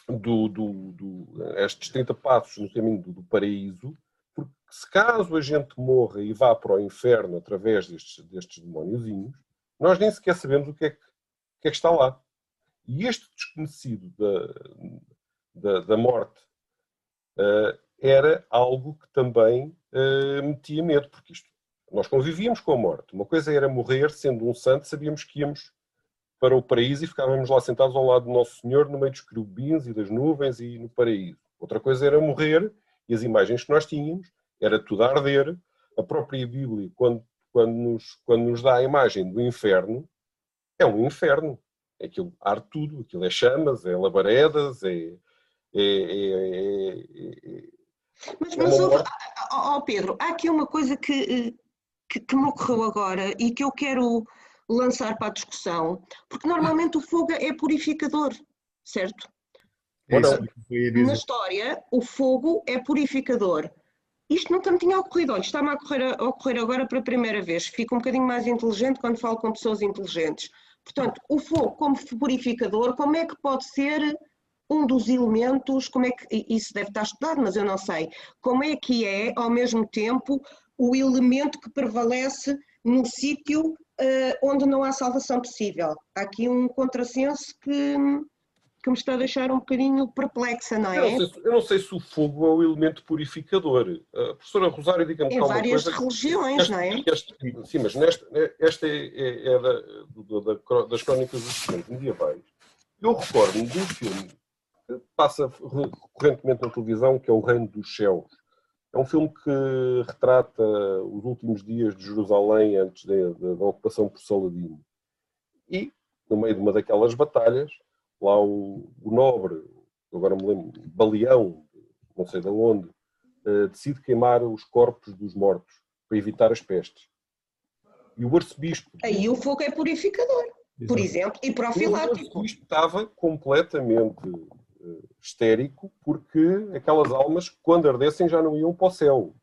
do, do, do estes 30 passos no caminho do, do paraíso, porque se caso a gente morra e vá para o inferno através destes, destes demóniozinhos, nós nem sequer sabemos o que é que, que, é que está lá. E este desconhecido da, da, da morte uh, era algo que também uh, metia medo, porque isto, nós convivíamos com a morte. Uma coisa era morrer, sendo um santo, sabíamos que íamos para o paraíso e ficávamos lá sentados ao lado do Nosso Senhor, no meio dos querubins e das nuvens e no paraíso. Outra coisa era morrer e as imagens que nós tínhamos era tudo a arder. A própria Bíblia, quando, quando, nos, quando nos dá a imagem do inferno, é um inferno. Aquilo arde tudo, aquilo é chamas, é labaredas, é, é, é, é mas, mas ouve, oh Pedro, há aqui uma coisa que, que, que, me ocorreu agora e que eu quero lançar para a discussão, porque normalmente o fogo é purificador, certo? É Na história, o fogo é purificador. Isto nunca me tinha ocorrido, olha, está-me a ocorrer, a ocorrer agora para a primeira vez. Fico um bocadinho mais inteligente quando falo com pessoas inteligentes. Portanto, o fogo como purificador, como é que pode ser um dos elementos, como é que, isso deve estar estudado, mas eu não sei, como é que é, ao mesmo tempo, o elemento que prevalece no sítio uh, onde não há salvação possível. Há aqui um contrassenso que, que me está a deixar um bocadinho perplexa, não é? Eu não sei, eu não sei se o fogo é o elemento purificador. A professora Rosário, diga-me Em várias coisa, religiões, este, não é? Este, sim, mas nesta, esta é, é, é da, da, das crónicas dos medievais. Eu recordo-me de um filme passa recorrentemente na televisão, que é O Reino dos Céus. É um filme que retrata os últimos dias de Jerusalém antes da, da, da ocupação por Saladino. E, no meio de uma daquelas batalhas, lá o, o nobre, agora me lembro, Baleão, não sei de onde, uh, decide queimar os corpos dos mortos para evitar as pestes. E o arcebispo. Aí o fogo é purificador, Exato. por exemplo, e profilático. O arcebispo estava completamente histérico, porque aquelas almas, quando ardessem, já não iam para o céu.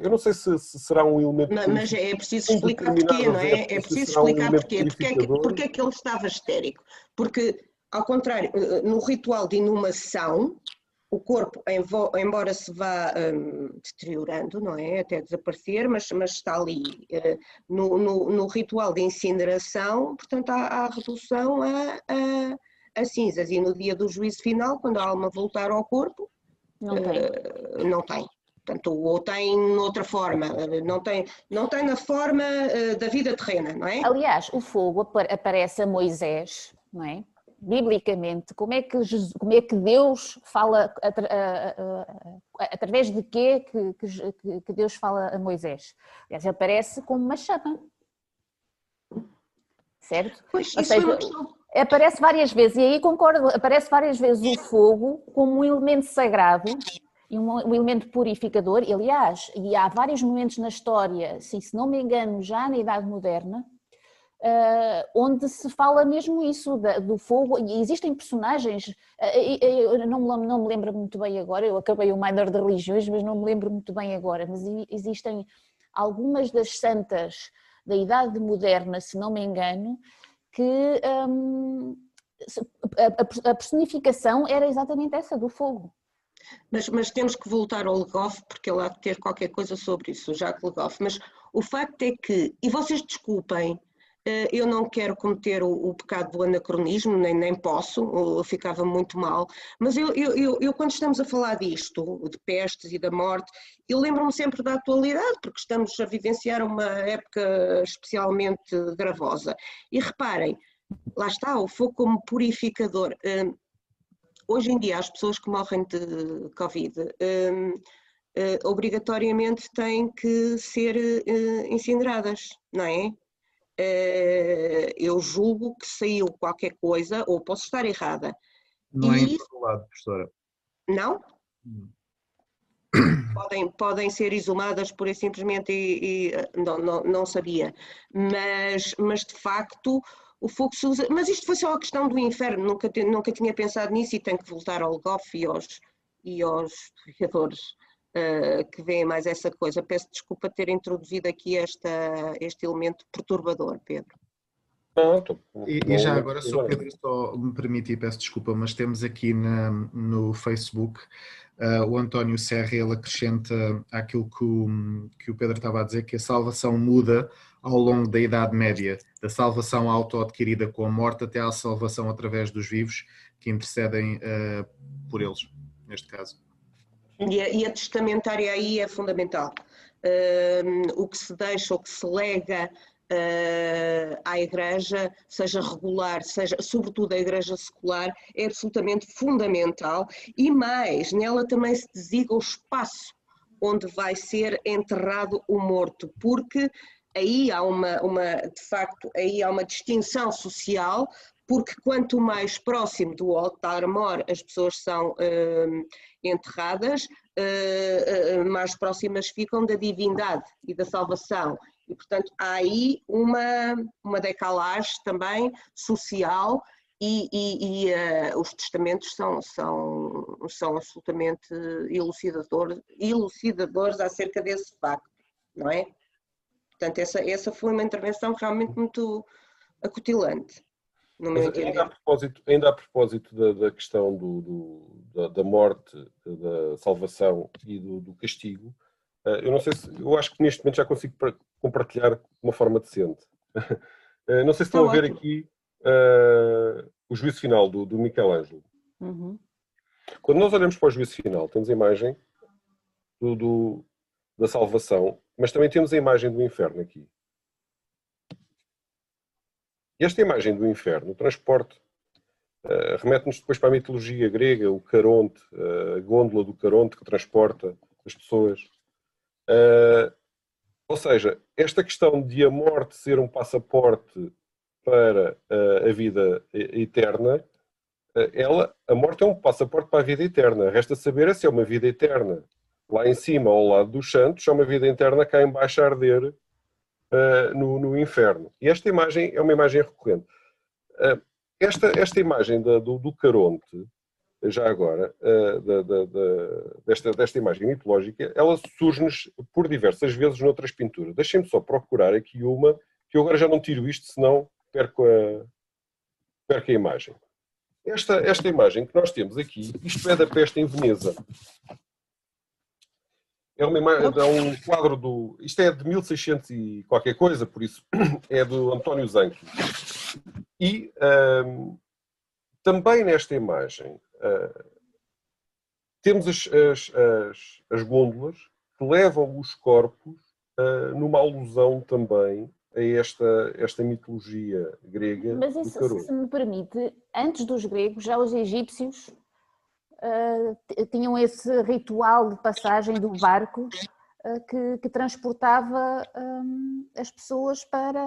Eu não sei se, se será um elemento. Mas, mas é preciso explicar porquê, não é? É preciso explicar um porquê. Porque é, que, porque é que ele estava histérico? Porque, ao contrário, no ritual de inumação, o corpo, embora se vá um, deteriorando, não é? Até desaparecer, mas, mas está ali. Uh, no, no, no, ritual de incineração, portanto, há, há redução a, a a cinzas e no dia do juízo final, quando a alma voltar ao corpo, não tem. Uh, não tem. Portanto, ou tem noutra forma, não tem, não tem na forma uh, da vida terrena, não é? Aliás, o fogo aparece a Moisés, não é? Biblicamente, como é que, Jesus, como é que Deus fala, atra, através de quê que, que, que, Deus fala a Moisés? Aliás, ele aparece como uma chama. Certo? Pois, Ou isso seja, é uma questão Aparece várias vezes, e aí concordo, aparece várias vezes o fogo como um elemento sagrado e um, um, elemento purificador. Aliás, e há vários momentos na história, se não me engano, já na Idade Moderna, uh, onde se fala mesmo isso, da, do fogo, e existem personagens, uh, eu não me, não me lembro muito bem agora, eu acabei o minor de religiões, mas não me lembro muito bem agora, mas existem algumas das santas da Idade Moderna, se não me engano, que um, a, personificação era exatamente essa, do fogo. Mas, mas, temos que voltar ao Legoff, porque ele há de ter qualquer coisa sobre isso, o Jacques Legoff. Mas o facto é que, e vocês desculpem, eu não quero cometer o, o, pecado do anacronismo, nem, nem posso, ficava muito mal, mas eu, eu, eu, eu, quando estamos a falar disto, de pestes e da morte, eu lembro-me sempre da atualidade, porque estamos a vivenciar uma época especialmente gravosa. E reparem, lá está, o fogo como purificador. Hum, hoje em dia, as pessoas que morrem de Covid hum, obrigatoriamente têm que ser incineradas, não é? Eu julgo que saiu qualquer coisa, ou posso estar errada. Não é e... é em todo lado, professora. Não? Hum. Podem, podem ser exumadas por simplesmente e, e não, não, não, sabia. Mas, mas de facto o fogo se usa. Mas isto foi só a questão do inferno, nunca, nunca tinha pensado nisso e tenho que voltar ao Goff e aos, e aos historiadores uh, que veem mais essa coisa. Peço desculpa ter introduzido aqui esta, este elemento perturbador, Pedro. E, e, já agora, se o Pedro só me permite, peço desculpa, mas temos aqui na, no Facebook uh, o António Serra, ele acrescenta aquilo que o, que o Pedro estava a dizer, que a salvação muda ao longo da Idade Média, da salvação auto-adquirida com a morte até à salvação através dos vivos que intercedem uh, por eles, neste caso. E a, e a testamentária aí é fundamental. O que se deixa, o que se lega uh, à Igreja, seja regular, seja sobretudo a Igreja secular, é absolutamente fundamental e mais, nela também se designa o espaço onde vai ser enterrado o morto, porque aí há uma, uma de facto, aí há uma distinção social, porque quanto mais próximo do altar-mor as pessoas são uh, enterradas, uh, mais próximas ficam da divindade e da salvação. E, portanto, há aí uma, uma decalagem também social e, e, e uh, os testamentos são, são, são absolutamente elucidadores, elucidadores acerca desse facto, não é? Portanto, essa, essa foi uma intervenção realmente muito acutilante. No meu ainda, a propósito, ainda a propósito da, da questão do, do da, da, morte, da salvação e do, do castigo, eh, eu não sei se, eu acho que neste momento já consigo compartilhar de uma forma decente. Eh, não sei se estão a ver aqui uh, o juízo final do, do Michelangelo. Uhum. Quando nós olhamos para o juízo final, temos a imagem do, do, da salvação, mas também temos a imagem do inferno aqui. E esta imagem do inferno, o transporte, uh, remete-nos depois para a mitologia grega, o Caronte, a gôndola do Caronte que transporta as pessoas. Uh, ou seja, esta questão de a morte ser um passaporte para a vida eterna, ela, a morte é um passaporte para a vida eterna. Resta saber se é uma vida eterna lá em cima, ao lado dos santos, é uma vida eterna cá embaixo a arder no, no, inferno. E esta imagem é uma imagem recorrente. esta, esta imagem da, do, do Caronte, já agora, uh, da, da, desta, desta imagem mitológica, ela surge-nos por diversas vezes noutras pinturas. Deixem-me só procurar aqui uma, que eu agora já não tiro isto, senão perco a, perco a imagem. Esta, esta imagem que nós temos aqui, isto é da peste em Veneza. É, uma imagem, é um quadro do. Isto é de 1600 e qualquer coisa, por isso é do António Zanchi. E também nesta imagem uh, temos as, as, as, as, gôndolas que levam os corpos uh, numa alusão também a esta, esta mitologia grega. Mas isso, se me permite, antes dos gregos, já os egípcios uh, tinham esse ritual de passagem do barco que, que, transportava um, as pessoas para,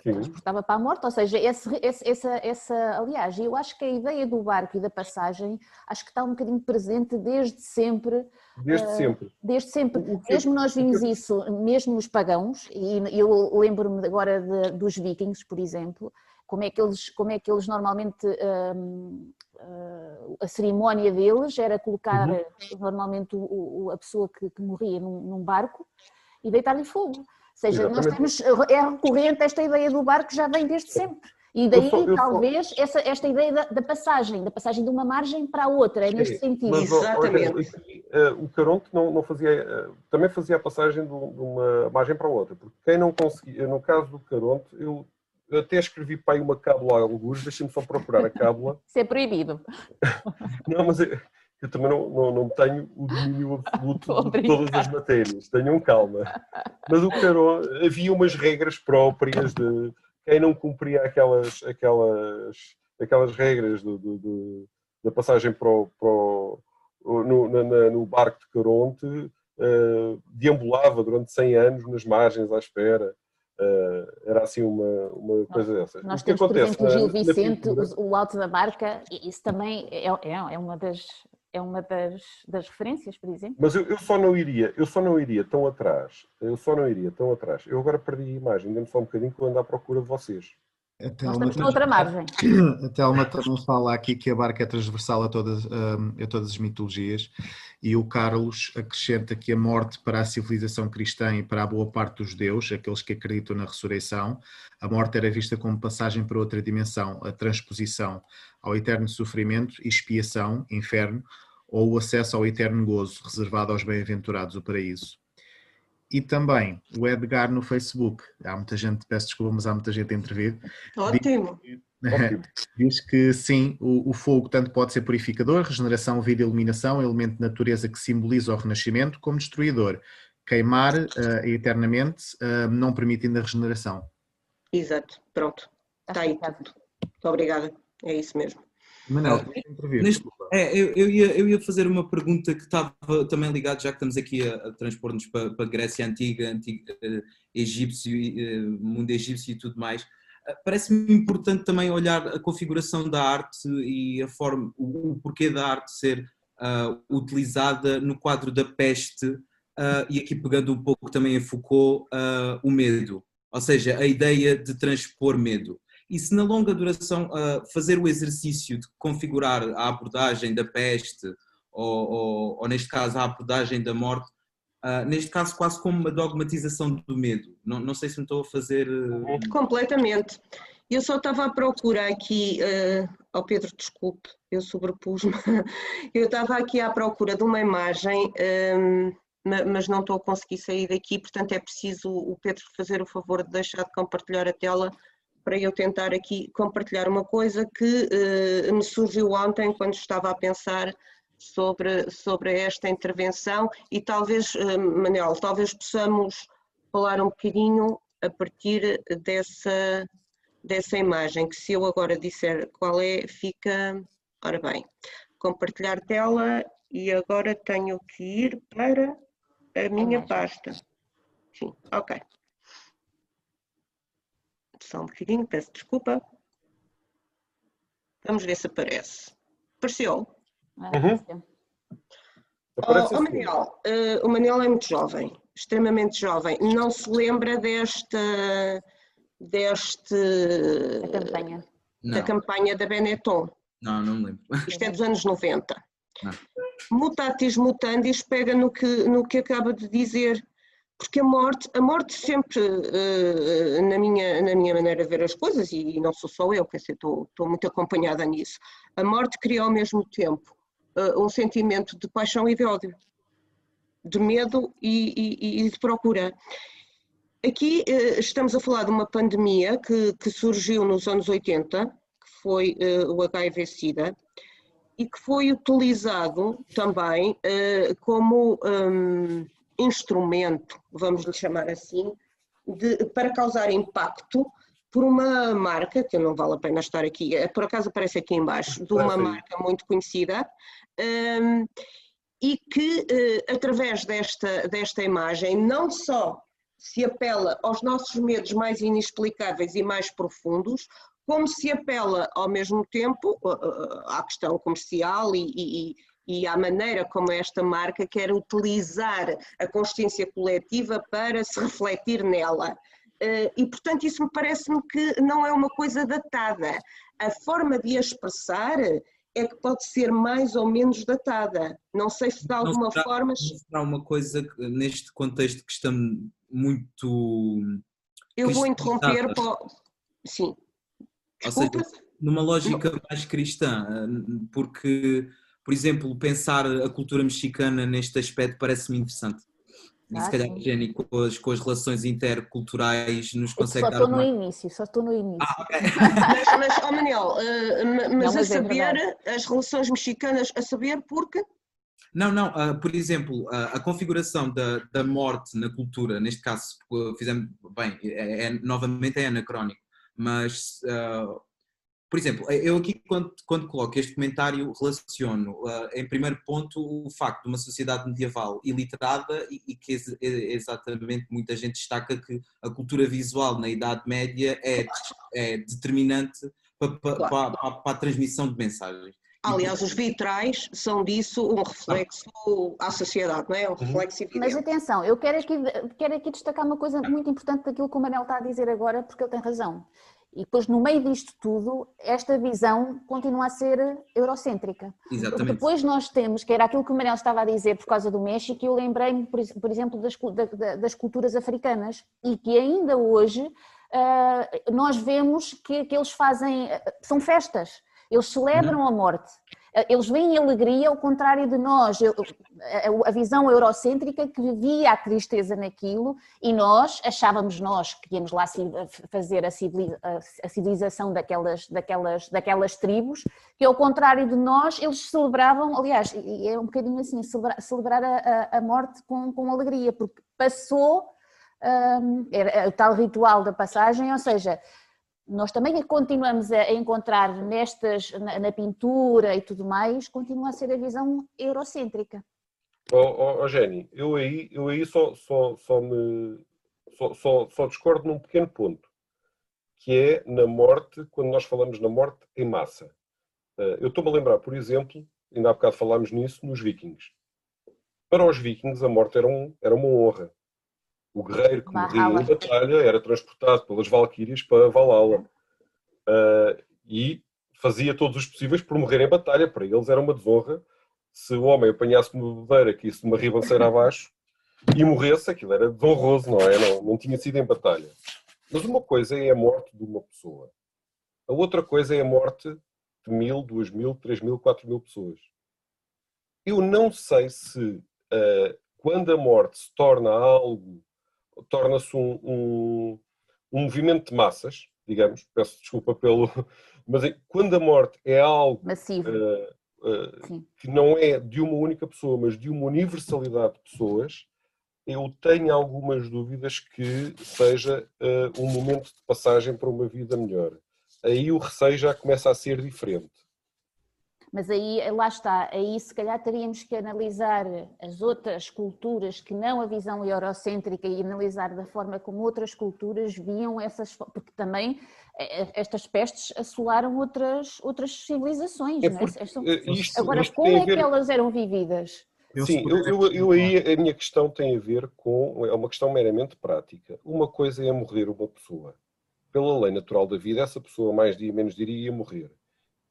transportava para a morte, ou seja, esse, esse, essa, essa, aliás, eu acho que a ideia do barco e da passagem, acho que está um bocadinho presente desde sempre. Desde uh, sempre. Desde sempre. Que, mesmo nós vimos isso, mesmo nos pagãos, e eu lembro-me agora de, dos vikings, por exemplo, como é que eles, como é que eles normalmente, uh, uh, a cerimónia deles era colocar uhum. normalmente o, o, a pessoa que, que morria num, num barco e deitar-lhe fogo seja, Exatamente. nós temos, é recorrente esta ideia do barco que já vem desde sempre. E daí, eu eu talvez, essa, esta ideia da, da, passagem, da passagem de uma margem para a outra, é neste sentido. Mas, Exatamente. uh, o Caronte não, não fazia, uh, também fazia a passagem de, de, uma margem para a outra, porque quem não conseguia, no caso do Caronte, eu até escrevi para aí uma cábula a alguns, deixem-me só procurar a cábula. Isso é proibido. não, mas eu também não, não, não tenho o domínio absoluto de todas as matérias, tenham calma. Mas o Caron, havia umas regras próprias de quem não cumpria aquelas, aquelas, aquelas regras do, do, do da passagem para o, para o, no, na, no barco de Caronte, uh, deambulava durante 100 anos nas margens à espera. Uh, era assim uma, uma coisa dessas. Nós temos, por exemplo, o Gil Vicente, o Alto da Marca, isso também é, é, é uma das é uma das, das referências, por exemplo. Mas eu, eu, só não iria, eu só não iria tão atrás, eu só não iria tão atrás. Eu agora perdi a imagem, dê-me só um bocadinho que eu ando à procura de vocês. Até Nós estamos noutra margem. A Telma também fala aqui que a barca é transversal a todas, a todas as mitologias e o Carlos acrescenta que a morte para a civilização cristã e para a boa parte dos judeus, aqueles que acreditam na ressurreição, a morte era vista como passagem para outra dimensão, a transposição ao eterno sofrimento expiação, inferno, ou o acesso ao eterno gozo, reservado aos bem-aventurados, o paraíso. E também o Edgar no Facebook. Há muita gente, peço desculpa, mas há muita gente a intervir. Ótimo. Diz, que sim, o, o, fogo tanto pode ser purificador, regeneração, vida e iluminação, elemento de natureza que simboliza o renascimento, como destruidor. Queimar uh, eternamente, uh, não permitindo a regeneração. Exato, pronto. Está aí tudo. Muito obrigada. É isso mesmo. Manel, uh, neste, é, eu, eu, ia, eu ia fazer uma pergunta que estava também ligada, já que estamos aqui a, a transpor-nos para, para a Grécia Antiga, antiga uh, egípcio, uh, mundo egípcio e tudo mais. Uh, Parece-me importante também olhar a configuração da arte e a forma, o, o porquê da arte ser utilizada no quadro da peste e aqui pegando um pouco também a Foucault, o medo, ou seja, a ideia de transpor medo. E se na longa duração uh, fazer o exercício de configurar a abordagem da peste, ou, ou, ou neste caso a abordagem da morte, uh, neste caso quase como uma dogmatização do medo. Não, não sei se me estou a fazer. Uh... Completamente. Eu só estava à procura aqui, uh, oh Pedro, desculpe, eu sobrepus-me. Eu estava aqui à procura de uma imagem, um, mas não estou a conseguir sair daqui, portanto é preciso o Pedro fazer o favor de deixar de compartilhar a tela para eu tentar aqui compartilhar uma coisa que uh, me surgiu ontem quando estava a pensar sobre, sobre esta intervenção e talvez, uh, Manel, talvez possamos falar um bocadinho a partir dessa, dessa imagem, que se eu agora disser qual é, fica... Ora bem, compartilhar tela e agora tenho que ir para a minha pasta. Sim, ok. Só um bocadinho, peço desculpa. Vamos ver se aparece. Apareceu? Uhum. Oh, o, Manel, uh, o Manel é muito jovem, extremamente jovem. Não se lembra desta deste da campanha, da, campanha da Benetton? Não, não me lembro. Isto é dos anos 90. Não. Mutatis mutandis pega no que, no que acaba de dizer porque a morte, a morte sempre, uh, na, minha, na minha maneira de ver as coisas, e não sou só eu, quer estou, estou muito acompanhada nisso, a morte cria ao mesmo tempo uh, um sentimento de paixão e de ódio, de medo e, e, e de procura. Aqui uh, estamos a falar de uma pandemia que, que surgiu nos anos 80, que foi o HIV-Sida, e que foi utilizado também como um, instrumento, vamos lhe chamar assim, de, para causar impacto por uma marca, que não vale a pena estar aqui, é, por acaso aparece aqui embaixo, de uma marca muito conhecida, um, e que uh, através desta, desta imagem não só se apela aos nossos medos mais inexplicáveis e mais profundos, como se apela ao mesmo tempo à questão comercial e, e, e à maneira como esta marca quer utilizar a consciência coletiva para se refletir nela. Eh, e, portanto, isso me parece-me que não é uma coisa datada. A forma de a expressar é que pode ser mais ou menos datada. Não sei se de alguma será, forma. Será uma coisa neste contexto que estamos muito. Eu vou interromper. Sim. Desculpa. Ou seja, numa lógica mais cristã, eh, porque por exemplo, pensar a cultura mexicana neste aspecto parece-me interessante. E se calhar Jenny com as, com as relações interculturais nos consegue dar. Só estou no início, só estou no início. Ah, okay. mas, mas oh Manel, uh, mas, não, a é saber é as relações mexicanas, a saber porque? Não, não, uh, por exemplo, uh, a configuração da, da morte na cultura, neste caso, fizemos, bem, é, é, novamente é anacrónico, mas por exemplo, eu aqui quando, quando coloco este comentário relaciono uh, em primeiro ponto o facto de uma sociedade medieval iliterada e, e que ex exatamente muita gente destaca que a cultura visual na Idade Média é, é determinante para, para, claro. para, para a transmissão de mensagens. Aliás, os vitrais são disso um reflexo à sociedade, não é? Um uhum. reflexo evidente. Mas atenção, eu quero aqui, quero aqui destacar uma coisa muito importante daquilo que o Manel está a dizer agora, porque ele tem razão. E depois, no meio disto tudo, esta visão continua a ser eurocêntrica. Exatamente. Porque depois nós temos, que era aquilo que o Manel estava a dizer por causa do México, e eu lembrei-me, por exemplo, das, das culturas africanas, e que ainda hoje uh, nós vemos que, que eles fazem, são festas eles celebram a morte. Eles veem alegria ao contrário de nós, a visão eurocêntrica que vivia a tristeza naquilo e nós achávamos nós que íamos lá fazer a civilização daquelas, daquelas, daquelas tribos, que ao contrário de nós eles celebravam, aliás, é um bocadinho assim, celebrar a, a morte com, com alegria, porque passou, um, era o tal ritual da passagem, ou seja, nós também continuamos a encontrar nestas, na, na, pintura e tudo mais, continua a ser a visão eurocêntrica. Oh, oh, oh Jenny, eu aí, eu aí só, só, só, me, só, só, só discordo num pequeno ponto, que é na morte, quando nós falamos na morte em massa. Eh, eu estou-me a lembrar, por exemplo, ainda há bocado falámos nisso, nos vikings. Para os vikings a morte era, um, era uma honra. O guerreiro que morria em batalha era transportado pelas Valquírias para Valhalla. Uh, e fazia todos os possíveis por morrer em batalha. Para eles era uma desonra. Se o homem apanhasse uma bebedeira que isso uma ribanceira abaixo e morresse, aquilo era desonroso, não é? Não, não tinha sido em batalha. Mas uma coisa é a morte de uma pessoa. A outra coisa é a morte de mil, duas mil, três mil, quatro mil pessoas. Eu não sei se uh, quando a morte se torna algo torna-se um, um, um, movimento de massas, digamos, peço desculpa pelo. Mas quando a morte é algo. Uh, uh, que não é de uma única pessoa, mas de uma universalidade de pessoas, eu tenho algumas dúvidas que seja uh, um momento de passagem para uma vida melhor. Aí o receio já começa a ser diferente. Mas aí, lá está, aí se calhar teríamos que analisar as outras culturas que não a visão eurocêntrica e analisar da forma como outras culturas viam essas, porque também eh, eh, estas pestes assolaram outras, outras civilizações. É, é? porque, é? Isto, Agora, isto como é ver... que elas eram vividas? Sim, eu, eu, eu, aí a minha questão tem a ver com, é uma questão meramente prática. Uma coisa é morrer uma pessoa. Pela lei natural da vida, essa pessoa mais dia menos dia ia morrer.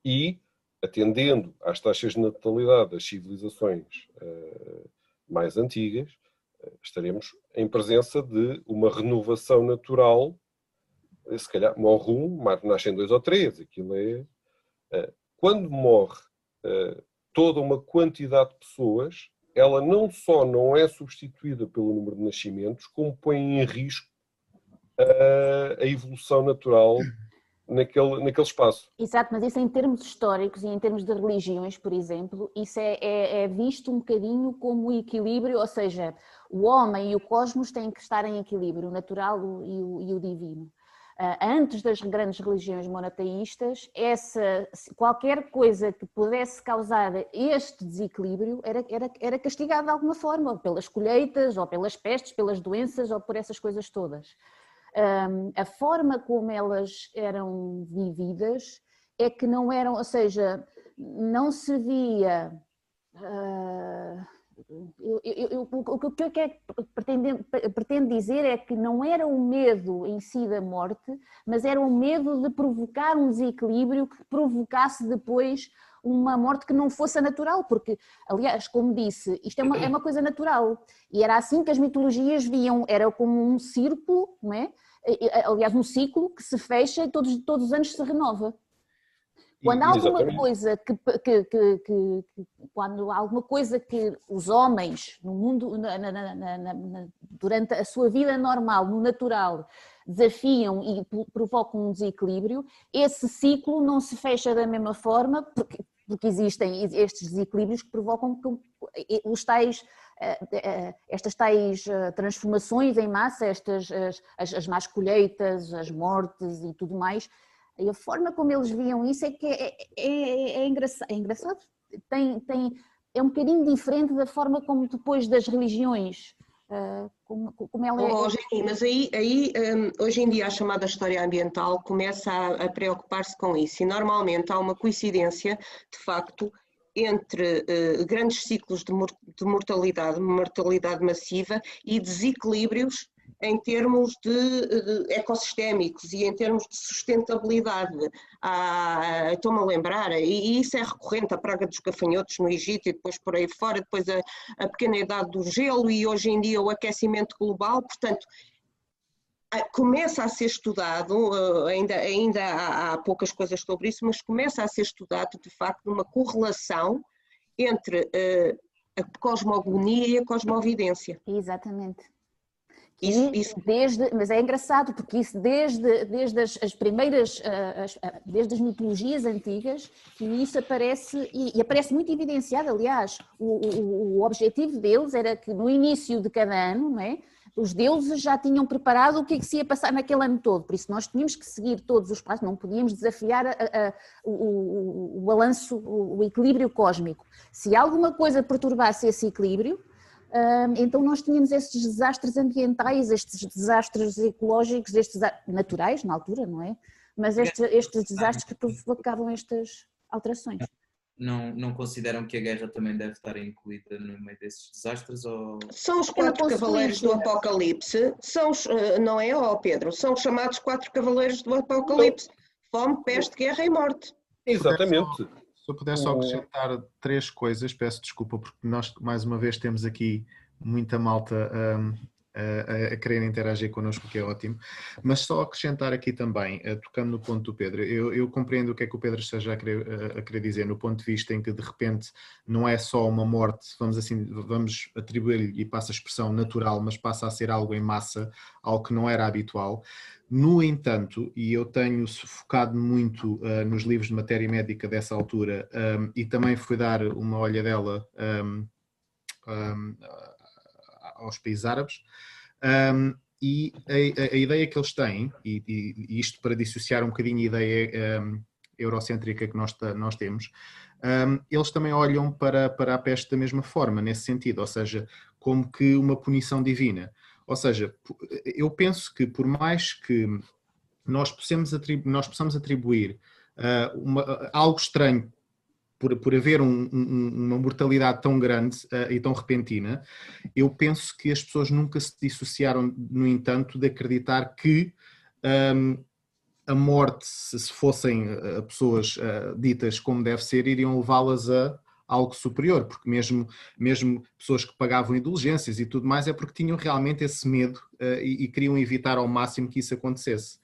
E atendendo às taxas de natalidade das civilizações uh, mais antigas, uh, estaremos em presença de uma renovação natural. Eh, se calhar morre um, nascem dois ou três. Aquilo é. Quando morre toda uma quantidade de pessoas, ela não só não é substituída pelo número de nascimentos, como põe em risco a evolução natural naquele, naquele espaço. Exato, mas isso em termos históricos e em termos de religiões, por exemplo, isso é, é, é visto um bocadinho como o equilíbrio, ou seja, o homem e o cosmos têm que estar em equilíbrio, o natural e o, e o divino. Uh, antes das grandes religiões monoteístas, essa, qualquer coisa que pudesse causar este desequilíbrio era, era, era castigada de alguma forma, ou pelas colheitas, ou pelas pestes, pelas doenças, ou por essas coisas todas a forma como elas eram vividas é que não eram, ou seja, não se via. Uh, eu, eu, eu, o que eu pretendo, pretendo dizer é que não era o medo em si da morte, mas era o medo de provocar um desequilíbrio que provocasse depois uma morte que não fosse natural, porque, aliás, como disse, isto é uma, é uma coisa natural. E era assim que as mitologias viam, era como um círculo, não é? aliás, um ciclo que se fecha e todos, todos os anos se renova. Quando há alguma coisa que, que, que, que, quando alguma coisa que os homens no mundo na, na, na, durante a sua vida normal, no natural, desafiam e provocam um desequilíbrio, esse ciclo não se fecha da mesma forma porque, porque existem estes desequilíbrios que provocam os tais eh, eh, estas tais eh, transformações em massa, estas as, as más colheitas, as mortes e tudo mais, E a forma como eles viam isso é que é, é, é, é engraçado, é engraçado. Tem, tem, é um bocadinho diferente da forma como depois das religiões Uh, como, como, ela é. Hoje, mas aí, aí um, hoje em dia a chamada história ambiental começa a, a preocupar-se com isso e normalmente há uma coincidência, de facto, entre uh, grandes ciclos de, de mortalidade, mortalidade massiva e desequilíbrios em termos de, de ecossistémicos e em termos de sustentabilidade. Ah, Estou-me a lembrar, e isso é recorrente, a praga dos gafanhotos no Egito e depois por aí fora, depois a, a pequena idade do gelo e hoje em dia o aquecimento global, portanto, começa a ser estudado, eh, ainda, ainda há, há, poucas coisas sobre isso, mas começa a ser estudado de facto uma correlação entre uh, a cosmogonia e a cosmovidência. Exatamente. Isso, isso. Desde, mas é engraçado porque isso desde, desde as, as primeiras, eh, as, desde as mitologias antigas, e isso aparece, e, e aparece muito evidenciado, aliás, o, o, o, objetivo deles era que no início de cada ano, é? os deuses já tinham preparado o que, é que se ia passar naquele ano todo, por isso nós tínhamos que seguir todos os passos, não podíamos desafiar a, a, o, o, balanço, o, equilíbrio cósmico. Se alguma coisa perturbasse esse equilíbrio, então nós tínhamos estes desastres ambientais, estes desastres ecológicos, estes naturais na altura, não é? Mas estes, estes desastres que provocavam estas alterações não, não consideram que a guerra também deve estar incluída no meio desses desastres? Ou... São os quatro cavaleiros do Apocalipse, são os, eh, não é, ó Pedro? São os chamados quatro cavaleiros do Apocalipse: fome, peste, guerra e morte. Exatamente. Se eu puder só acrescentar três coisas, peço desculpa, porque nós mais uma vez temos aqui muita malta um, a, a, querer interagir connosco, que é ótimo. Mas só acrescentar aqui também, uh, tocando no ponto do Pedro, eu, eu, compreendo o que é que o Pedro esteja a querer, uh, a querer, dizer, no ponto de vista em que de repente não é só uma morte, vamos assim, vamos atribuir-lhe, e passa a expressão natural, mas passa a ser algo em massa, algo que não era habitual. No entanto, e eu tenho focado muito uh, nos livros de matéria médica dessa altura, um, e também fui dar uma olhadela um, um, aos países árabes. Um, e a, a, ideia que eles têm, e, e, isto para dissociar um bocadinho a ideia um, eurocêntrica que nós, nós temos, um, eles também olham para, para a peste da mesma forma, nesse sentido, ou seja, como que uma punição divina. Ou seja, eu penso que por mais que nós possamos atribuir, nós possamos atribuir uh, uma, algo estranho por, por haver um, um, uma mortalidade tão grande uh, e tão repentina, eu penso que as pessoas nunca se dissociaram, no entanto, de acreditar que um, a morte, se fossem uh, pessoas uh, ditas como deve ser, iriam levá-las a algo superior, porque mesmo, mesmo pessoas que pagavam indulgências e tudo mais é porque tinham realmente esse medo e, e queriam evitar ao máximo que isso acontecesse.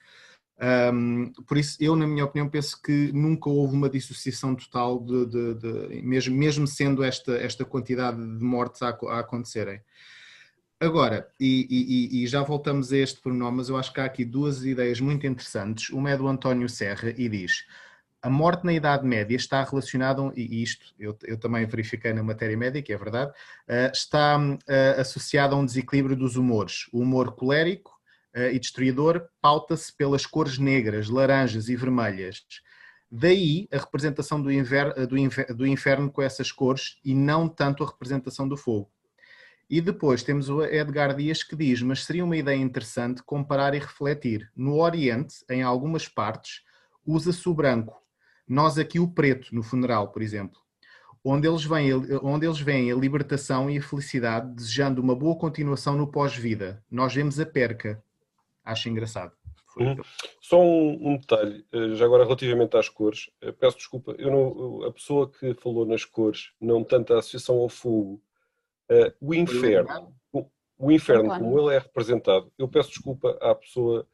Um, por isso, eu, na minha opinião, penso que nunca houve uma dissociação total, de, de, de mesmo, mesmo sendo esta, esta quantidade de mortes a, a acontecerem. Agora, e, e, e, já voltamos a este pronome, mas eu acho que há aqui duas ideias muito interessantes. Uma é do António Serra e diz: a morte na Idade Média está relacionada, e isto eu, eu também verifiquei na matéria médica, é verdade, uh, está uh, associada a um desequilíbrio dos humores. O humor colérico e destruidor pauta-se pelas cores negras, laranjas e vermelhas. Daí a representação do, inver, eh, do, do inferno com essas cores e não tanto a representação do fogo. E depois temos o Edgar Dias que diz: Mas seria uma ideia interessante comparar e refletir. No Oriente, em algumas partes, usa-se o branco. Nós aqui o preto, no funeral, por exemplo. Onde eles, veem, onde eles veem a libertação e a felicidade, desejando uma boa continuação no pós-vida. Nós vemos a perca, acho engraçado. Uhum. Só um, um, detalhe, eh, já agora relativamente às cores, eh, peço desculpa, eu não, a pessoa que falou nas cores, não tanto a associação ao fogo, uh, o inferno, o, o inferno como ele é representado, eu peço desculpa à pessoa,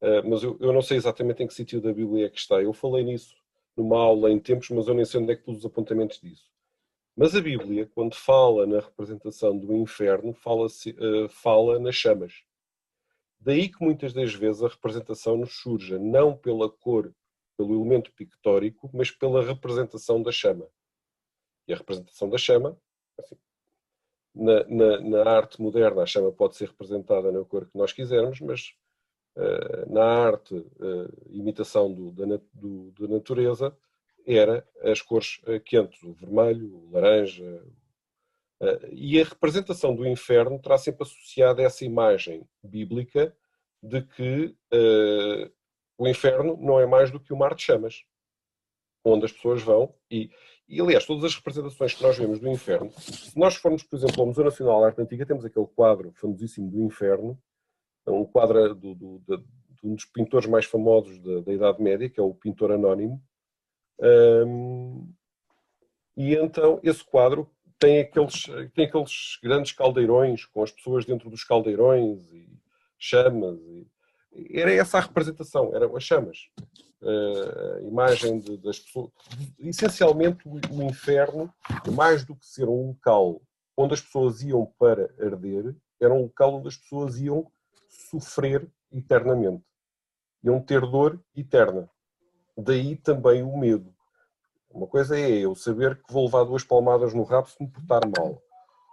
uh, mas eu, eu, não sei exatamente em que sítio da Bíblia é que está, eu falei nisso numa aula em tempos, mas eu nem sei onde é que pus os apontamentos disso. Mas a Bíblia, quando fala na representação do inferno, fala, uh, fala nas chamas. Daí que muitas das vezes a representação nos surja não pela cor, pelo elemento pictórico, mas pela representação da chama. E a representação da chama, assim, na, na, na, arte moderna, a chama pode ser representada na cor que nós quisermos, mas na arte, imitação do, da, do, da natureza, era as cores quentes, o vermelho, o laranja. E a representação do inferno terá sempre associada essa imagem bíblica de que o inferno não é mais do que o mar de chamas, onde as pessoas vão e, e aliás, todas as representações que nós vemos do inferno, se nós formos, por exemplo, ao Museu Nacional de Arte Antiga, temos aquele quadro famosíssimo do inferno, um quadro do, do, de, de um dos pintores mais famosos da, da, Idade Média, que é o pintor anónimo, um, e então esse quadro tem aqueles, tem aqueles grandes caldeirões com as pessoas dentro dos caldeirões e chamas e, era essa a representação, eram as chamas. Uh, a imagem de, das pessoas. Essencialmente, o, o, inferno, mais do que ser um local onde as pessoas iam para arder, era um local onde as pessoas iam sofrer eternamente. Iam ter dor eterna. Daí também o medo. Uma coisa é eu saber que vou levar duas palmadas no rabo se me portar mal.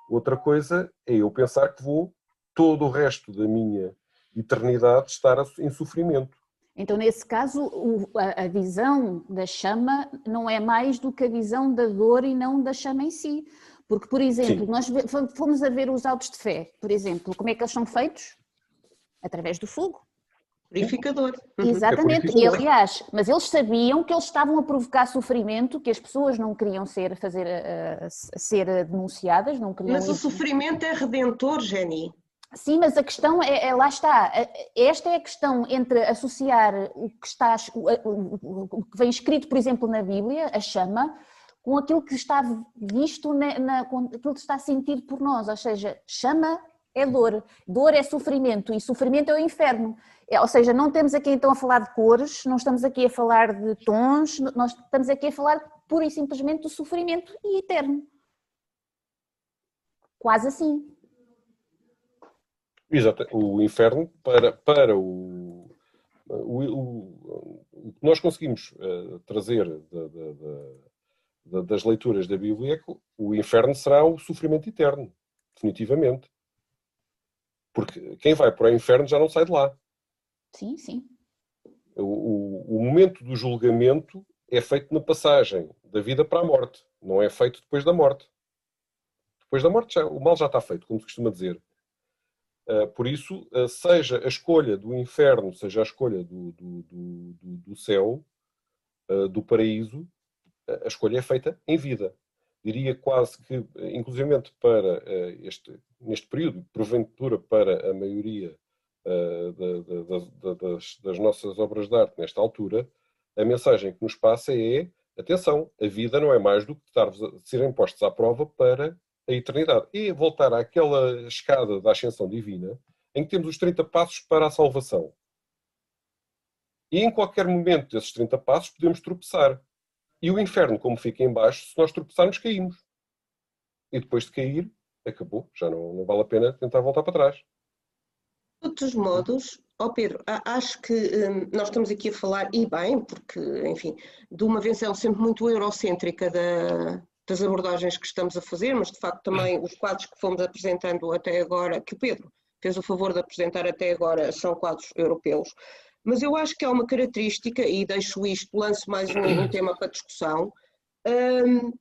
Outra coisa é eu pensar que vou todo o resto da minha eternidade estar em sofrimento. Então, nesse caso, a visão da chama não é mais do que a visão da dor e não da chama em si. Porque, por exemplo, Sim. nós fomos a ver os autos de fé, por exemplo, como é que eles são feitos? Através do fogo. Purificador. Uhum. Exatamente, é e aliás, mas eles sabiam que eles estavam a provocar sofrimento, que as pessoas não queriam ser, fazer, ser denunciadas, não queriam... Mas o sofrimento é redentor, Jenny. Sim, mas a questão é, é, lá está. Esta é a questão entre associar o que está, o, o, que vem escrito, por exemplo, na Bíblia, a chama, com aquilo que está visto, na, na, com aquilo que está sentido por nós. Ou seja, chama é dor, dor é sofrimento e sofrimento é o inferno. É, ou seja, não temos aqui então a falar de cores, não estamos aqui a falar de tons, nós estamos aqui a falar pura e simplesmente do sofrimento e eterno. Quase assim. Exato, o inferno para, para o, o, o, o que nós conseguimos uh, trazer da, da, da, das leituras da Bíblia é o inferno será o sofrimento eterno, definitivamente. Porque quem vai para o inferno já não sai de lá. Sim, sim. O, o, momento do julgamento é feito na passagem da vida para a morte, não é feito depois da morte. Depois da morte já, o mal já está feito, como se costuma dizer. Uh, por isso, uh, seja a escolha do inferno, seja a escolha do, do, do, do céu, uh, do paraíso, a escolha é feita em vida. Diria quase que, inclusive para este, neste período, porventura para a maioria das, das nossas obras de arte nesta altura, a mensagem que nos passa é atenção, a vida não é mais do que estar, serem postos à prova para a eternidade. E voltar àquela escada da ascensão divina, em que temos os 30 passos para a salvação. E em qualquer momento desses 30 passos podemos tropeçar. E o inferno, como fica em baixo, se nós tropeçarmos, caímos. E depois de cair, acabou. Já não, não vale a pena tentar voltar para trás. Todos os modos, ó oh Pedro, acho que hum, nós estamos aqui a falar, e bem, porque, enfim, de uma visão sempre muito eurocêntrica da, das abordagens que estamos a fazer, mas de facto também os quadros que fomos apresentando até agora, que o Pedro fez o favor de apresentar até agora, são quadros europeus. Mas eu acho que há uma característica, e deixo isto, lanço mais um, um tema para discussão. Um,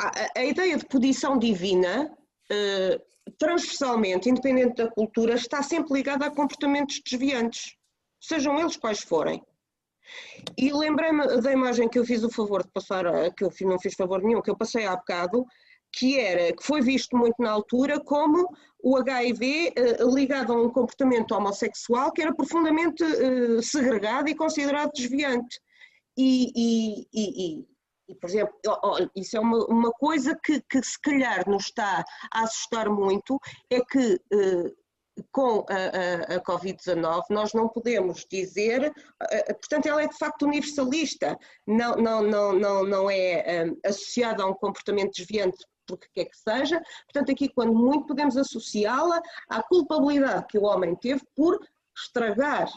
a, a, ideia de posição divina, uh, transversalmente, independente da cultura, está sempre ligada a comportamentos desviantes, sejam eles quais forem. E lembrei-me da imagem que eu fiz o favor de passar, que eu não fiz favor nenhum, que eu passei há bocado, que era, que foi visto muito na altura como o HIV eh, ligado a um comportamento homossexual que era profundamente eh, segregado e considerado desviante. E, e, e, e por exemplo, isso é uma, uma coisa que, que se calhar nos está a assustar muito, é que eh, com a, a, a Covid-19, nós não podemos dizer, portanto, ela é de facto universalista, não, não, não, não, não é associada a um comportamento desviante porque quer que seja, portanto, aqui, quando muito, podemos associá-la à culpabilidade que o homem teve por estragar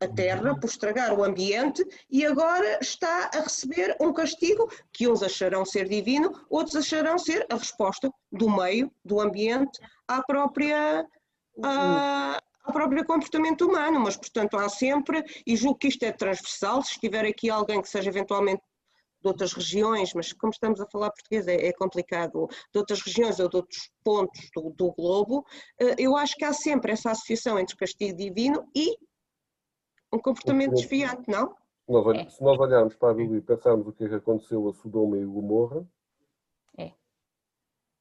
a terra, por estragar o ambiente e agora está a receber um castigo que uns acharão ser divino, outros acharão ser a resposta do meio, do ambiente, à própria à, ao próprio comportamento humano, mas portanto há sempre, e julgo que isto é transversal, se estiver aqui alguém que seja eventualmente de outras regiões, mas como estamos a falar português é, é complicado, de outras regiões ou de outros pontos do, do, globo, eh, eu acho que há sempre essa associação entre castigo divino e um comportamento desviante, não? Nós, se nós olharmos para a Bíblia e pensarmos o que é que aconteceu a Sodoma e Gomorra, é.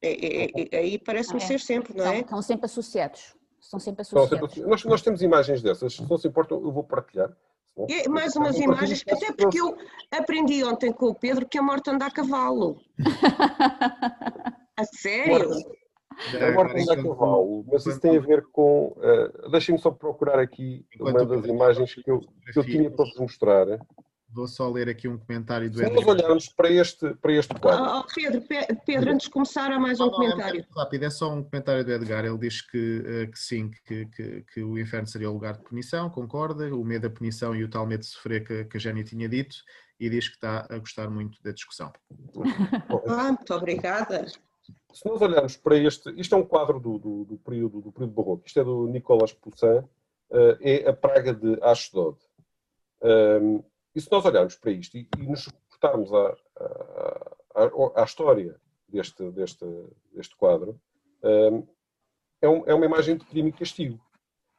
É, é, é aí parece-me ser sempre, não é? Estão sempre associados. São sempre associados. Sempre, nós, nós, temos imagens dessas, se não se importa, eu vou partilhar. É, mais umas imagens, até porque eu aprendi ontem com o Pedro que a morte anda a cavalo. a sério? A morte anda a cavalo, mas isso tem a ver com. Uh, Deixem-me só procurar aqui uma das imagens que eu, que eu tinha para vos mostrar. Vou só ler aqui um comentário do Edgar. Se nós olharmos para este, para este quadro. Oh, Pedro, Pedro, antes de começar, há mais um não, comentário. É rápido, é só um comentário do Edgar. Ele diz que, eh, que sim, que, que, que, o inferno seria o lugar de punição, concorda, o medo da punição e o tal medo de sofrer que, que a Jenny tinha dito, e diz que está a gostar muito da discussão. Ah, muito obrigada. Se nós olharmos para este, isto é um quadro do, do, do período, do período barroco, isto é do Nicolas Poussin, uh, é a praga de Ashdod. Um, e se nós olharmos para isto e, e nos reportarmos à, à, à, história deste, deste, deste quadro, um, é, um, é uma imagem de crime e castigo.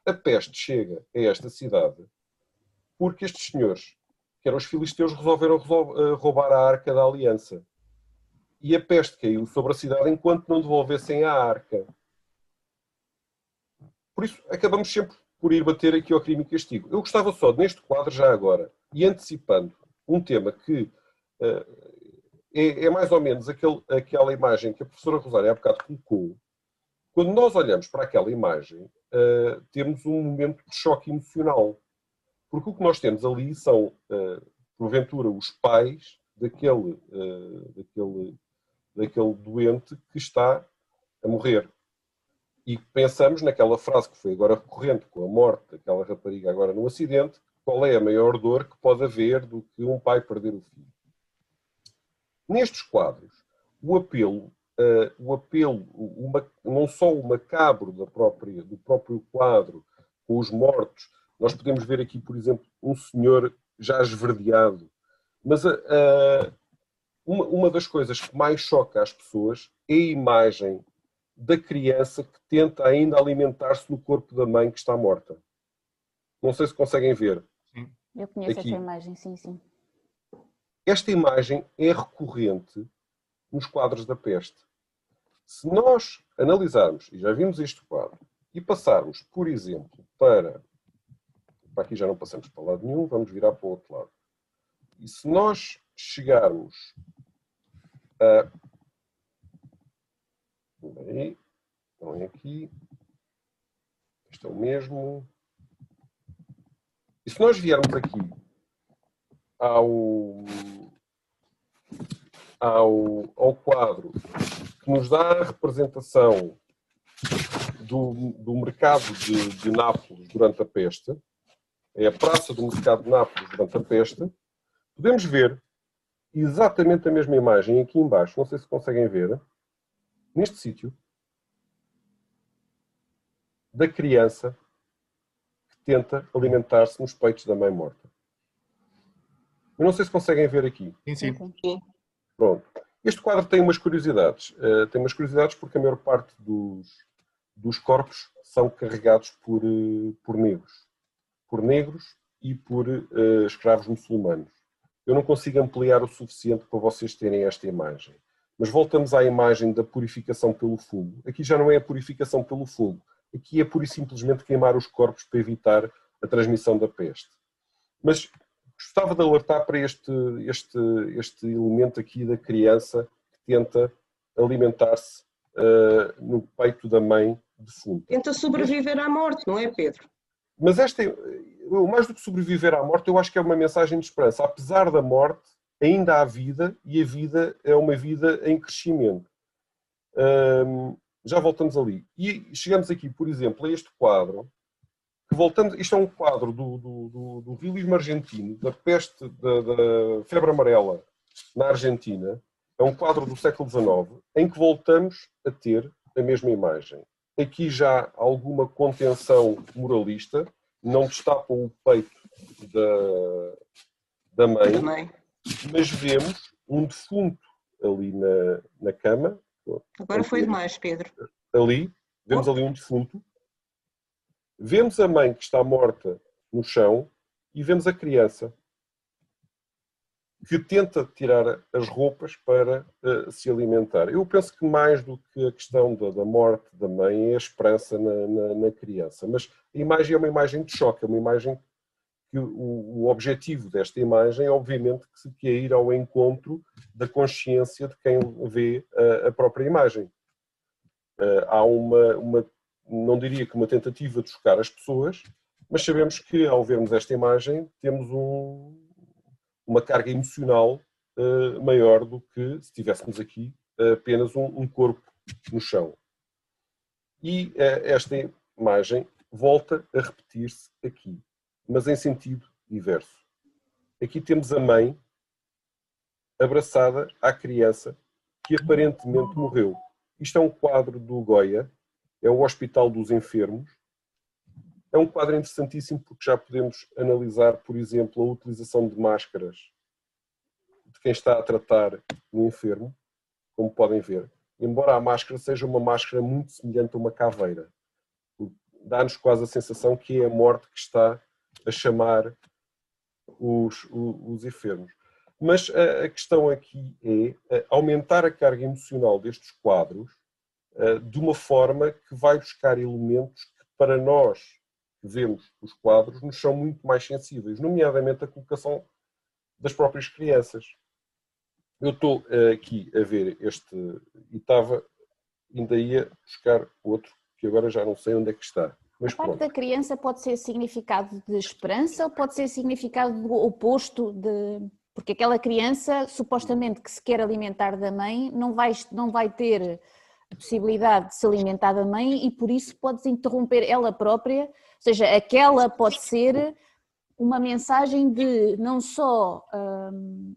A peste chega a esta cidade porque estes senhores, que eram os filisteus, resolveram eh, roubar a arca da aliança. E a peste caiu sobre a cidade enquanto não devolvessem a arca. Por isso, acabamos sempre por ir bater aqui ao crime e castigo. Eu gostava só, neste quadro, já agora, e antecipando um tema que uh, é, é, mais ou menos aquele, aquela imagem que a professora Rosário há bocado colocou, quando nós olhamos para aquela imagem, uh, temos um momento de choque emocional. Porque o que nós temos ali são, uh, porventura, os pais daquele, daquele, daquele doente que está a morrer e pensamos naquela frase que foi agora recorrente com a morte daquela rapariga agora no acidente, qual é a maior dor que pode haver do que um pai perder o filho. Nestes quadros, o apelo, uh, o apelo uma, não só o macabro da própria, do próprio quadro, com os mortos, nós podemos ver aqui, por exemplo, um senhor já esverdeado, mas uh, uma, uma das coisas que mais choca as pessoas é a imagem da criança que tenta ainda alimentar-se no corpo da mãe que está morta. Não sei se conseguem ver. Sim. Eu conheço Aqui. essa imagem, sim, sim. Esta imagem é recorrente nos quadros da peste. Se nós analisarmos, e já vimos este quadro, e passarmos, por exemplo, para. Para aqui já não passamos para lado nenhum, vamos virar para o outro lado. E se nós chegarmos Aí, então é aqui. Este é o mesmo. E se nós viermos aqui ao, ao, ao quadro que nos dá a representação do, do mercado de, de Nápoles durante a peste, é a praça do mercado de Nápoles durante a peste, podemos ver exatamente a mesma imagem aqui embaixo, não sei se conseguem ver, neste sítio, da criança que tenta alimentar-se nos peitos da mãe morta. Eu não sei se conseguem ver aqui. Sim, sim. Pronto. Este quadro tem umas curiosidades. Uh, tem umas curiosidades porque a maior parte dos, dos corpos são carregados por, uh, por negros. Por negros e por uh, escravos muçulmanos. Eu não consigo ampliar o suficiente para vocês terem esta imagem. Mas voltamos à imagem da purificação pelo fogo. Aqui já não é a purificação pelo fogo. Aqui é pura e simplesmente queimar os corpos para evitar a transmissão da peste. Mas gostava de alertar para este, este, este elemento aqui da criança que tenta alimentar-se uh, no peito da mãe defunta. Tenta sobreviver à morte, não é, Pedro? Mas esta, mais do que sobreviver à morte, eu acho que é uma mensagem de esperança. Apesar da morte, ainda há vida e a vida é uma vida em crescimento. Já voltamos ali. E chegamos aqui, por exemplo, a este quadro, que voltamos, isto é um quadro do, do, do, do realismo argentino, da peste, da, da, febre amarela na Argentina, é um quadro do século XIX, em que voltamos a ter a mesma imagem. Aqui já alguma contenção moralista, não destapam o peito da, da mãe, mas vemos um defunto ali na, na cama. Agora foi demais, Pedro. Ali, vemos oh. ali um defunto. Vemos a mãe que está morta no chão e vemos a criança que tenta tirar as roupas para uh, se alimentar. Eu penso que mais do que a questão da, da morte da mãe é a esperança na, na, na, criança. Mas a imagem é uma imagem de choque, é uma imagem que o, o objetivo desta imagem é obviamente que, que é ir ao encontro da consciência de quem vê a, a própria imagem. Uh, há uma, uma, não diria que uma tentativa de chocar as pessoas, mas sabemos que ao vermos esta imagem temos um, uma carga emocional uh, maior do que se tivéssemos aqui apenas um, um, corpo no chão. E uh, esta imagem volta a repetir-se aqui, mas em sentido inverso. Aqui temos a mãe abraçada à criança que aparentemente morreu. Isto é um quadro do Goya, é o Hospital dos Enfermos, é um quadro interessantíssimo porque já podemos analisar, por exemplo, a utilização de máscaras de quem está a tratar o enfermo, como podem ver. Embora a máscara seja uma máscara muito semelhante a uma caveira, dá-nos quase a sensação que é a morte que está a chamar os, os, os enfermos. Mas a, questão aqui é aumentar a carga emocional destes quadros de uma forma que vai buscar elementos que, para nós vemos os quadros nos são muito mais sensíveis, nomeadamente a colocação das próprias crianças. Eu estou uh, aqui a ver este e estava, ainda ia buscar outro, que agora já não sei onde é que está. Mas a parte pronto. da criança pode ser significado de esperança ou pode ser significado do oposto de. Porque aquela criança, supostamente que se quer alimentar da mãe, não vai, não vai ter a possibilidade de se alimentar da mãe e por isso pode interromper ela própria, seja, aquela pode ser uma mensagem de não só hum,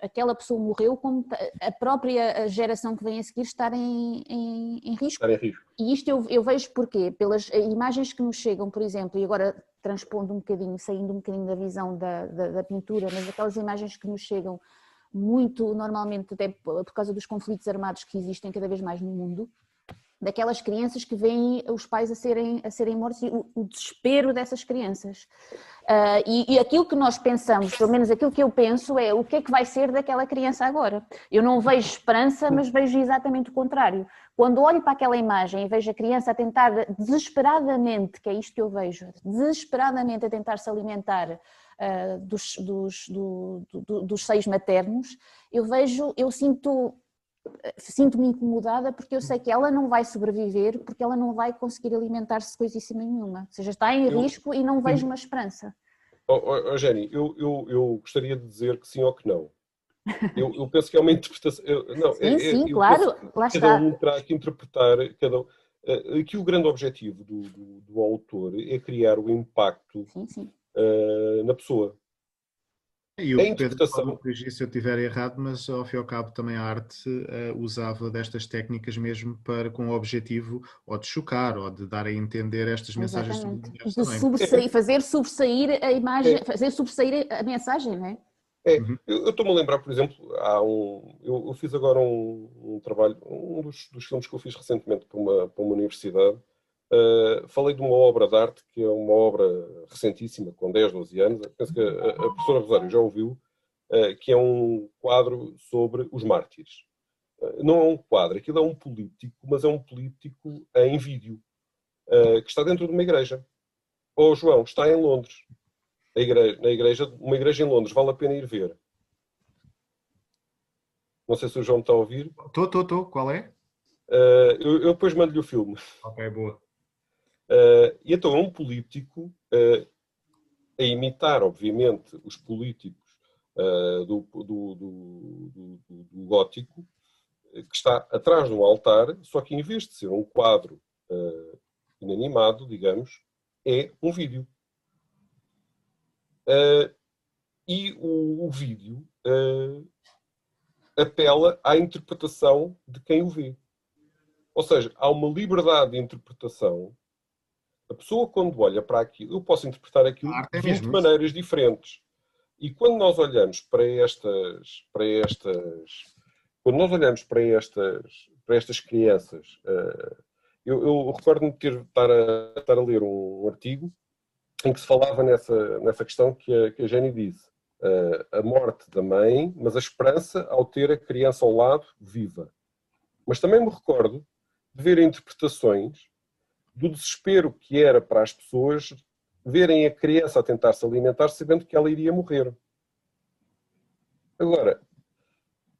aquela pessoa morreu, como a própria geração que vem a seguir estar em, em, em risco. Estar em risco. E isto eu, eu vejo porquê? Pelas imagens que nos chegam, por exemplo, e agora transpondo um bocadinho, saindo um bocadinho da visão da, da, da pintura, mas aquelas imagens que nos chegam muito normalmente até por causa dos conflitos armados que existem cada vez mais no mundo, daquelas crianças que veem os pais a serem, a serem mortos e o, o desespero dessas crianças. Uh, e, e, aquilo que nós pensamos, pelo menos aquilo que eu penso, é o que é que vai ser daquela criança agora. Eu não vejo esperança, mas vejo exatamente o contrário. Quando olho para aquela imagem e vejo a criança a tentar desesperadamente, que é isto que eu vejo, desesperadamente a tentar se alimentar uh, dos, dos, do, do, dos seios maternos, eu vejo, eu sinto sinto-me incomodada porque eu sei que ela não vai sobreviver, porque ela não vai conseguir alimentar-se de coisíssima nenhuma. Ou seja, está em eu, risco e não vejo uma esperança. Oh, oh, oh Jenny, eu, eu, eu gostaria de dizer que sim ou que não. Eu, eu penso que é uma interpretação. Eu, não, sim, é, sim, claro, lá cada um terá que interpretar. Cada, uh, aqui o grande objetivo do, do, do autor é criar o impacto sim, sim. Uh, na pessoa. E o Pedro pode corrigir se eu estiver errado, mas ao fim e ao cabo também a arte uh, usava destas técnicas mesmo para com o objetivo ou de chocar ou de dar a entender estas mensagens de sobressair, fazer sobressair a imagem, é. fazer sobressair a mensagem, não é? É, uhum. eu estou-me a lembrar, por exemplo, há um, eu, eu fiz agora um, um trabalho, um dos, dos, filmes que eu fiz recentemente para uma, para uma universidade, Uh, falei de uma obra de arte que é uma obra recentíssima, com 10, 12 anos, penso que a, a professora Rosário já ouviu, uh, que é um quadro sobre os mártires. Uh, não é um quadro, aquilo é um político, mas é um político em vídeo, que está dentro de uma igreja. Ou oh, João, está em Londres, igreja, na igreja, uma igreja em Londres, vale a pena ir ver. Não sei se o João está a ouvir. Estou, estou, estou. Qual é? eu, eu depois mando-lhe o filme. Ok, boa. Uh, e então é um político uh, a imitar, obviamente, os políticos uh, do, do, do, do, gótico, que está atrás de um altar, só que em vez de ser um quadro inanimado, digamos, é um vídeo. e o, o vídeo apela à interpretação de quem o vê. Ou seja, há uma liberdade de interpretação. A pessoa, quando olha para aquilo, eu posso interpretar aquilo de 20 maneiras diferentes. E quando nós olhamos para estas, para estas, quando nós olhamos para estas, para estas crianças, uh, eu, eu recordo-me de ter, estar, a, estar a ler um, artigo em que se falava nessa, nessa questão que a, que a Jenny disse. Uh, a morte da mãe, mas a esperança ao ter a criança ao lado viva. Mas também me recordo de ver interpretações do desespero que era para as pessoas verem a criança a tentar se alimentar sabendo que ela iria morrer. Agora,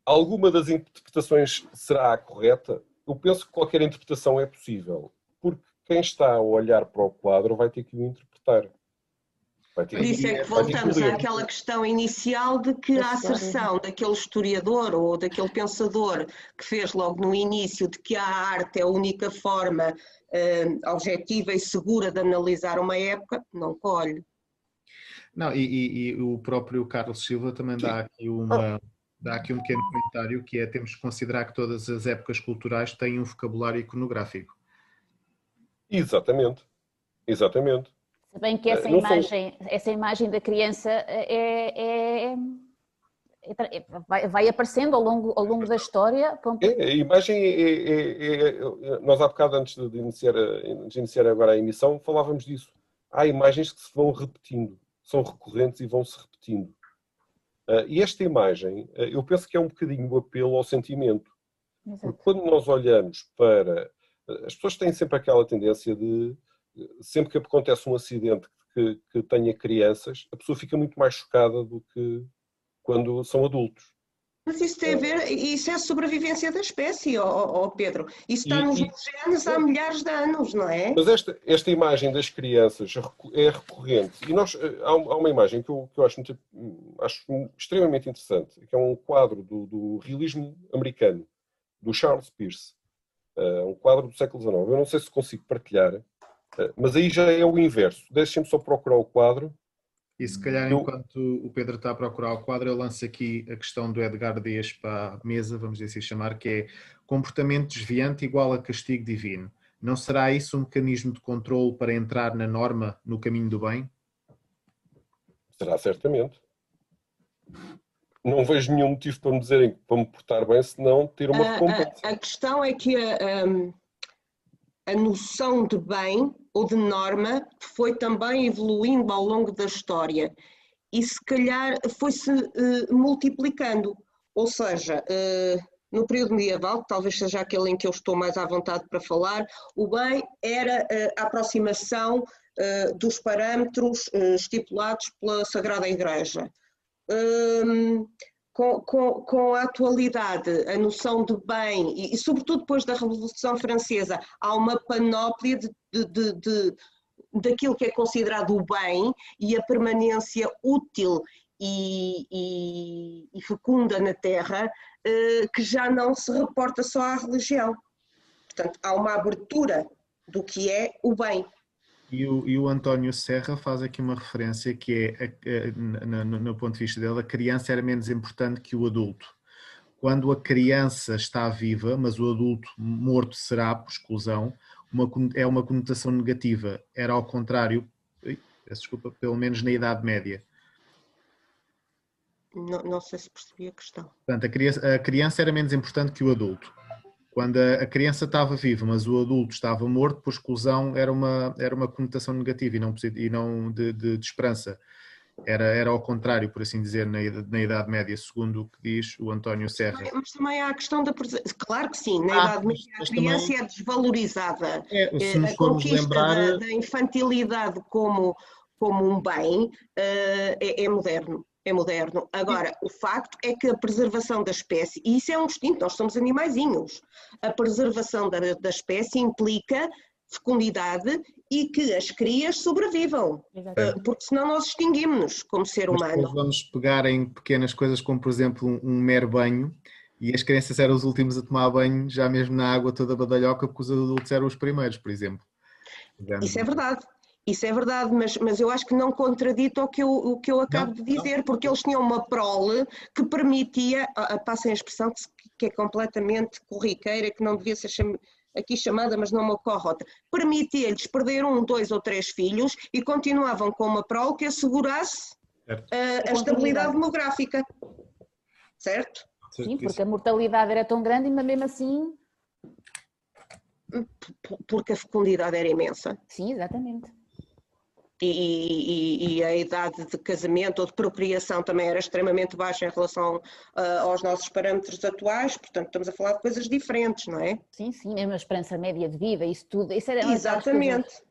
alguma das interpretações será a correta? Eu penso que qualquer interpretação é possível, porque quem está a olhar para o quadro vai ter que o interpretar. Por isso é que voltamos àquela questão inicial de que a asserção daquele historiador ou daquele pensador que fez logo no início de que a arte é a única forma uh, objetiva e segura de analisar uma época, não colhe. Não, e, e, e o próprio Carlos Silva também dá aqui, uma, dá aqui um pequeno comentário que é temos que considerar que todas as épocas culturais têm um vocabulário iconográfico. Exatamente, exatamente. Bem que essa, imagem, essa imagem da criança é, é, é vai, vai, aparecendo ao longo, ao longo da história. É, a imagem é, é, é, Nós há bocado, antes de iniciar, de iniciar agora a emissão, falávamos disso. Há imagens que se vão repetindo, são recorrentes e vão se repetindo. Uh, e esta imagem, uh, eu penso que é um bocadinho o apelo ao sentimento. Exato. Porque quando nós olhamos para. Uh, as pessoas têm sempre aquela tendência de sempre que acontece um acidente que, que tenha crianças, a pessoa fica muito mais chocada do que quando são adultos. Mas isso tem a ver, isso é a sobrevivência da espécie, oh, oh Pedro. Isso está nos genes há milhares de anos, não é? Mas esta, esta imagem das crianças é recorrente. E nós, eh, há, uma imagem que eu, que eu acho, muito, acho extremamente interessante, que é um quadro do, do realismo americano, do Charles Peirce. Uh, um quadro do século XIX. Eu não sei se consigo partilhar, mas aí já é o inverso. Deixem-me só procurar o quadro. E se calhar, eu... enquanto o Pedro está a procurar o quadro, eu lanço aqui a questão do Edgar Dias para a mesa, vamos assim chamar, que é comportamento desviante igual a castigo divino. Não será isso um mecanismo de controle para entrar na norma no caminho do bem? Será certamente. Não vejo nenhum motivo para me dizerem para me portar bem, senão ter uma recompensa. A, a, questão é que a, a noção de bem ou de norma foi também evoluindo ao longo da história e se calhar foi-se uh, multiplicando. Ou seja, uh, no período medieval, que talvez seja aquele em que eu estou mais à vontade para falar, o bem era uh, a aproximação dos parâmetros estipulados pela Sagrada Igreja. Ehm, com, com, com, a atualidade, a noção de bem, e, e, sobretudo depois da Revolução Francesa, há uma panóplia de, de, de, de, daquilo que é considerado o bem e a permanência útil e, e, e fecunda na Terra, eh, que já não se reporta só à religião. Portanto, há uma abertura do que é o bem. E o, e o, António Serra faz aqui uma referência que é, no, no, ponto de vista dele, a criança era menos importante que o adulto. Quando a criança está viva, mas o adulto morto será, por exclusão, uma, é uma conotação negativa. Era ao contrário, peço desculpa, pelo menos na Idade Média. Não, não sei se percebi a questão. Portanto, a criança, a criança era menos importante que o adulto quando a, criança estava viva, mas o adulto estava morto, por exclusão era uma, era uma conotação negativa e não, e não de, de, de esperança. Era, era ao contrário, por assim dizer, na, na Idade Média, segundo o que diz o António Serra. Mas também há a questão da. Claro que sim, na ah, Idade Média a criança também... é desvalorizada. É, se a conquista lembrar... da, da, infantilidade como, como um bem uh, é, é moderno é moderno. Agora, o facto é que a preservação da espécie, e isso é um instinto, nós somos animaizinhos, a preservação da, da espécie implica fecundidade e que as crias sobrevivam, Exatamente. Eh, porque senão nós extinguimos-nos como ser Mas humano. Vamos pegar em pequenas coisas como, por exemplo, um, um mero banho, e as crianças eram os últimos a tomar banho, já mesmo na água toda badalhoca, porque os adultos eram os primeiros, por exemplo. Isso é verdade. Isso é verdade, mas, mas eu acho que não contradita o que eu, o que eu acabo não, de dizer, não. porque eles tinham uma prole que permitia, a, a, passem a expressão que, que, é completamente corriqueira, que não devia ser aqui chamada, mas não me ocorre outra, permitia-lhes perder um, dois ou três filhos e continuavam com uma prole que assegurasse a, a estabilidade demográfica. Certo? Sim, porque a mortalidade era tão grande, mas mesmo assim. Porque a fecundidade era imensa. Sim, exatamente. E, e, e, a idade de casamento ou de procriação também era extremamente baixa em relação uh, aos nossos parâmetros atuais, portanto estamos a falar de coisas diferentes, não é? Sim, sim, mesmo a esperança média de vida, isso tudo. Isso era Exatamente.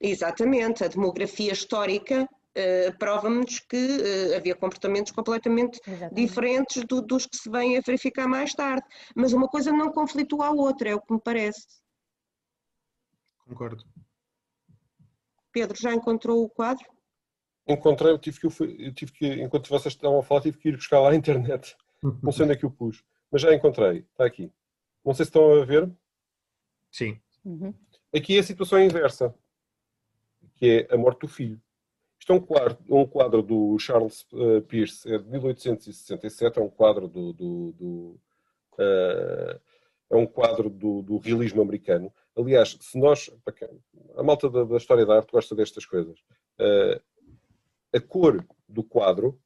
Exatamente, a demografia histórica uh, prova-nos que uh, havia comportamentos completamente Exatamente. diferentes do, dos que se vêm a verificar mais tarde. Mas uma coisa não conflitua a outra, é o que me parece. Concordo. Pedro, já encontrou o quadro? Encontrei, eu tive que, eu tive que enquanto vocês estavam a falar, tive que ir buscar lá a internet. Não sei onde é que eu pus, mas já encontrei, está aqui. Não sei se estão a ver. Sim. Uhum. Aqui é a situação inversa, que é a morte do filho. Isto é um quadro, um quadro do Charles uh, Peirce, é de 1867, é um quadro do, do, do uh, é um quadro do, do, realismo americano. Aliás, se nós, a malta da, da história da arte gosta destas coisas, uh, a cor do quadro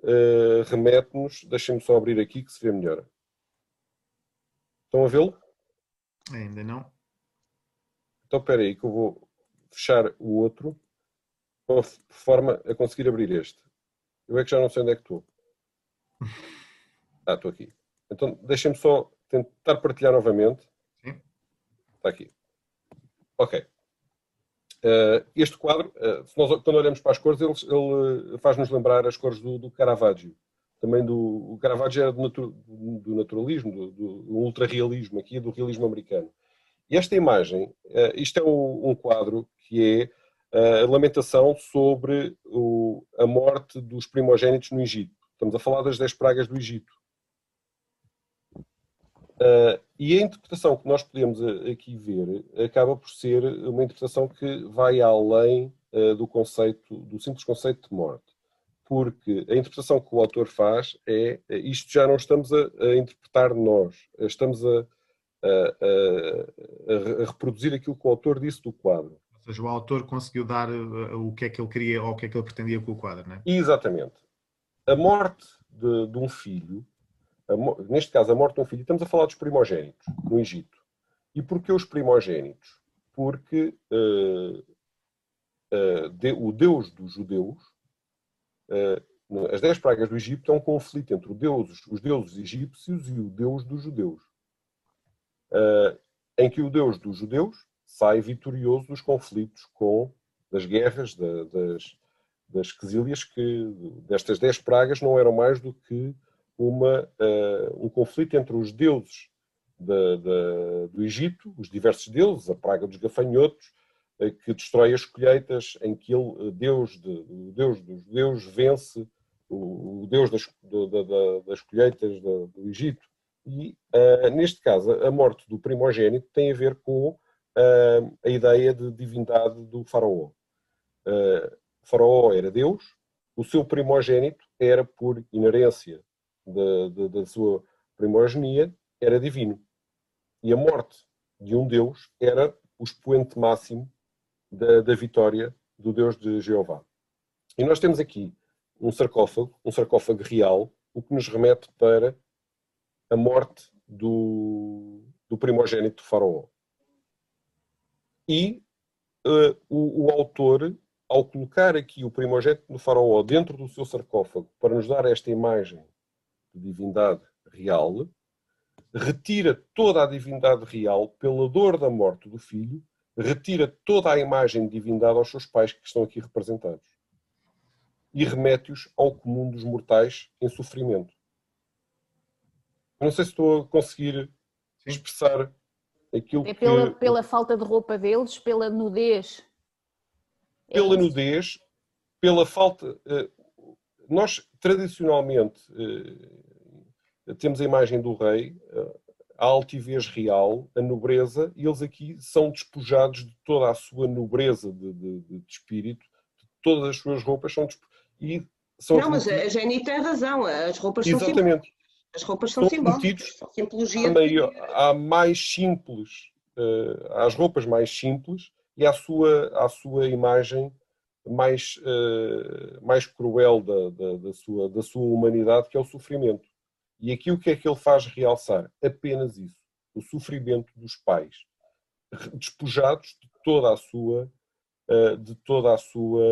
uh, remete-nos, deixem-me só abrir aqui que se vê melhor. Estão a vê-lo? Ainda não. Então espera aí que eu vou fechar o outro por forma a conseguir abrir este. Eu é que já não sei onde é que estou. Ah, estou aqui. Então deixem-me só tentar partilhar novamente. Sim. Está aqui. Ok. Uh, este quadro, uh, nós, quando olhamos para as cores, ele, ele faz-nos lembrar as cores do, do Caravaggio. Também do o Caravaggio era do, natu, do naturalismo, do, do ultrarrealismo, aqui do realismo americano. E esta imagem, uh, isto é um, um, quadro que é a lamentação sobre o, a morte dos primogênitos no Egito. Estamos a falar das 10 pragas do Egito. Uh, e a interpretação que nós podemos aqui ver acaba por ser uma interpretação que vai além uh, do conceito, do simples conceito de morte. Porque a interpretação que o autor faz é isto já não estamos a, a interpretar nós, estamos a, a, a, reproduzir aquilo que o autor disse do quadro. Ou seja, o autor conseguiu dar o que é que ele queria ou o que é que ele pretendia com o quadro, não é? Exatamente. A morte de, de um filho neste caso a morte de um filho, estamos a falar dos primogênitos no Egito. E porquê os primogênitos? Porque uh, uh, de, o Deus dos judeus, uh, as dez pragas do Egito, é um conflito entre os deuses egípcios e o Deus dos judeus. em que o Deus dos judeus sai vitorioso dos conflitos com das guerras, da, das, das quesílias, que destas dez pragas não eram mais do que uma, uh, um conflito entre os deuses de, de, do Egito, os diversos deuses, a praga dos gafanhotos, uh, que destrói as colheitas, em que ele, eh, Deus, de, Deus dos Deus, vence o, o Deus das, de, das colheitas do Egito. E, uh, neste caso, a morte do primogênito tem a ver com a ideia de divindade do faraó. o faraó era Deus, o seu primogênito era, por inerência da, da, sua primogenia era divino. E a morte de um Deus era o expoente máximo da, da vitória do Deus de Jeová. E nós temos aqui um sarcófago, um sarcófago real, o que nos remete para a morte do, do primogênito do faraó. E uh, o, o, autor, ao colocar aqui o primogênito do faraó dentro do seu sarcófago, para nos dar esta imagem de divindade real, retira toda a divindade real pela dor da morte do filho, retira toda a imagem de divindade aos seus pais que estão aqui representados e remete-os ao comum dos mortais em sofrimento. Eu não sei se estou a conseguir Sim. expressar aquilo é pela, que... Pela falta de roupa deles, pela nudez. Pela é nudez, pela falta... Eh, nós, tradicionalmente, eh, temos a imagem do rei, eh, a altivez real, a nobreza, e eles aqui são despojados de toda a sua nobreza de, de, de espírito, de todas as suas roupas são e são Não, mas a Jenny tem razão, as roupas Exatamente. são As roupas são, são simbólicas, são simbologia. A, maior, a mais simples uh, às roupas mais simples e à sua, à sua imagem mais, uh, mais cruel da, da, da, sua, da sua humanidade, que é o sofrimento. E aqui o que é que ele faz realçar? Apenas isso, o sofrimento dos pais, despojados de toda a sua, uh, de toda a sua,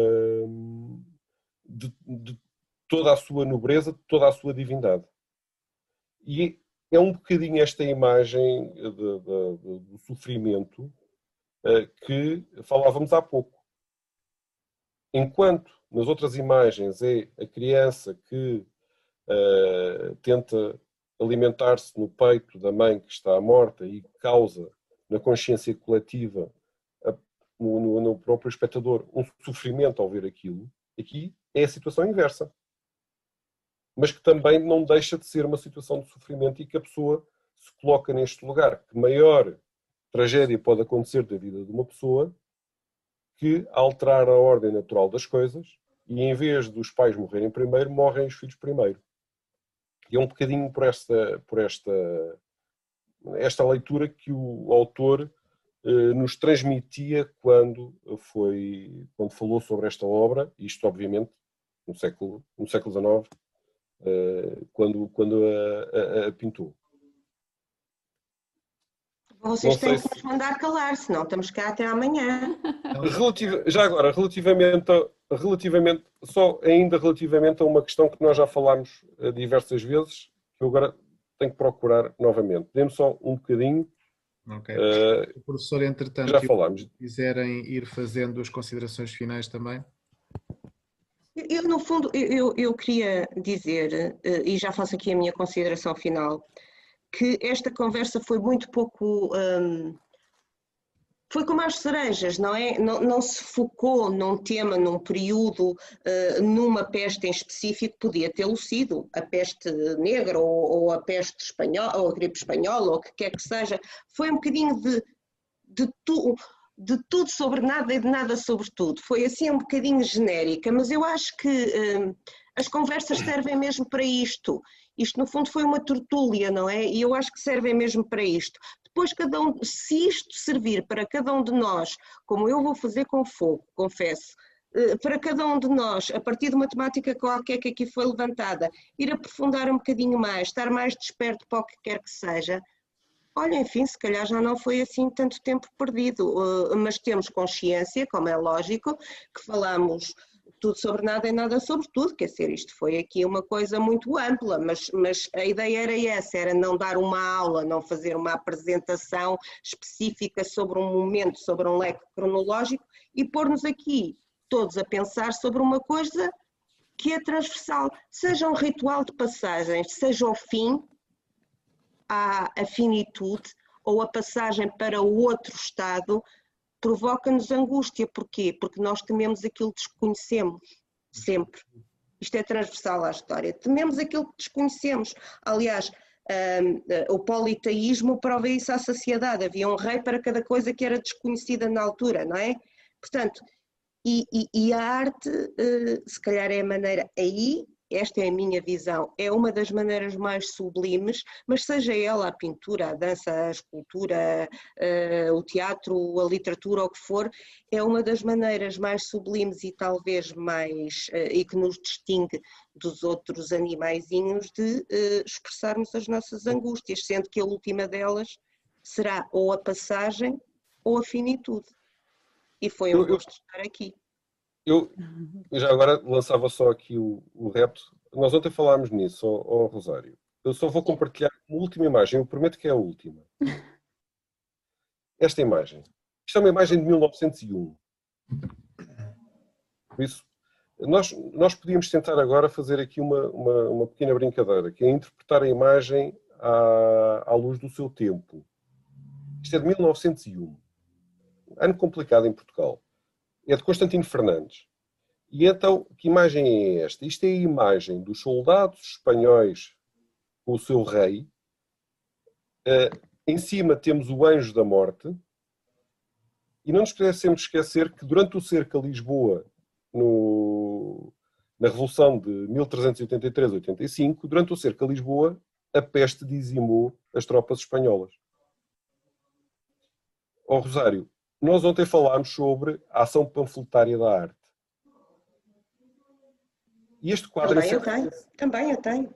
de, de toda a sua nobreza, de toda a sua divindade. E é um bocadinho esta imagem de, de, do sofrimento uh, que falávamos há pouco. Enquanto nas outras imagens é a criança que uh, tenta alimentar-se no peito da mãe que está morta e causa na consciência coletiva, a, no, no próprio espectador, um sofrimento ao ver aquilo, aqui é a situação inversa mas que também não deixa de ser uma situação de sofrimento e que a pessoa se coloca neste lugar. Que maior tragédia pode acontecer da vida de uma pessoa que alterar a ordem natural das coisas e em vez dos pais morrerem primeiro, morrem os filhos primeiro. E é um bocadinho por esta, por esta, esta leitura que o autor eh, nos transmitia quando foi quando falou sobre esta obra, isto obviamente no século, no século XIX, eh, quando, quando a, a, a pintou. Vocês têm que nos mandar calar, senão estamos cá até amanhã. Relativa, já agora, relativamente, a, relativamente, só ainda relativamente a uma questão que nós já falámos eh, diversas vezes, que eu agora tenho que procurar novamente. Dê-me só um bocadinho. Ok. Uh, o professor, entretanto, já falámos. quiserem ir fazendo as considerações finais também. Eu, no fundo, eu, eu queria dizer, eh, e já faço aqui a minha consideração final, que esta conversa foi muito pouco. Um, foi como as cerejas, não é? Não, não, se focou num tema, num período, uh, numa peste em específico, podia tê-lo sido, a peste negra ou, ou, a peste espanhola, ou a gripe espanhola, ou o que quer que seja. Foi um bocadinho de, de tu, de tudo sobre nada e de nada sobre tudo. Foi assim um bocadinho genérica, mas eu acho que hum, as conversas servem mesmo para isto. Isto, no fundo, foi uma tertúlia, não é? E eu acho que servem mesmo para isto. Depois, cada um, se isto servir para cada um de nós, como eu vou fazer com fogo, confesso, eh, para cada um de nós, a partir de uma temática qualquer que aqui foi levantada, ir aprofundar um bocadinho mais, estar mais desperto para o que quer que seja, Olha, enfim, se calhar já não foi assim tanto tempo perdido, eh, mas temos consciência, como é lógico, que falamos tudo sobre nada e nada sobre tudo, quer dizer, isto foi aqui uma coisa muito ampla, mas, mas a ideia era essa, era não dar uma aula, não fazer uma apresentação específica sobre um momento, sobre um leque cronológico e pôr-nos aqui todos a pensar sobre uma coisa que é transversal, seja um ritual de passagens, seja o fim, à, à finitude ou a passagem para outro estado provoca-nos angústia. Porquê? Porque nós tememos aquilo que desconhecemos, sempre. Isto é transversal à história. Tememos aquilo que desconhecemos. Aliás, um, o politeísmo prova isso à sociedade. Havia um rei para cada coisa que era desconhecida na altura, não é? Portanto, e, e, e a arte, uh, se calhar é a maneira aí esta é a minha visão, é uma das maneiras mais sublimes, mas seja ela a pintura, a dança, a escultura, uh, o teatro, a literatura, o que for, é uma das maneiras mais sublimes e talvez mais, uh, e que nos distingue dos outros animaizinhos de uh, expressarmos as nossas angústias, sendo que a última delas será ou a passagem ou a finitude. E foi um gosto estar aqui. Eu já agora lançava só aqui o, o repto. Nós ontem falámos nisso, ao, Rosário. Eu só vou compartilhar uma última imagem, eu prometo que é a última. Esta imagem. Isto é uma imagem de 1901. Por isso, nós, nós podíamos tentar agora fazer aqui uma, uma, uma pequena brincadeira, que é interpretar a imagem à, à luz do seu tempo. Isto é de 1901. Ano complicado em Portugal é de Constantino Fernandes. E então, que imagem é esta? Isto é a imagem dos soldados espanhóis com o seu rei. Uh, em cima temos o anjo da morte. E não nos podemos esquecer que durante o cerco a Lisboa, no, na Revolução de 1383-85, durante o cerco a Lisboa, a peste dizimou as tropas espanholas. oh, Rosário, nós ontem falámos sobre a ação panfletária da arte. E este quadro também eu tenho, também eu tenho.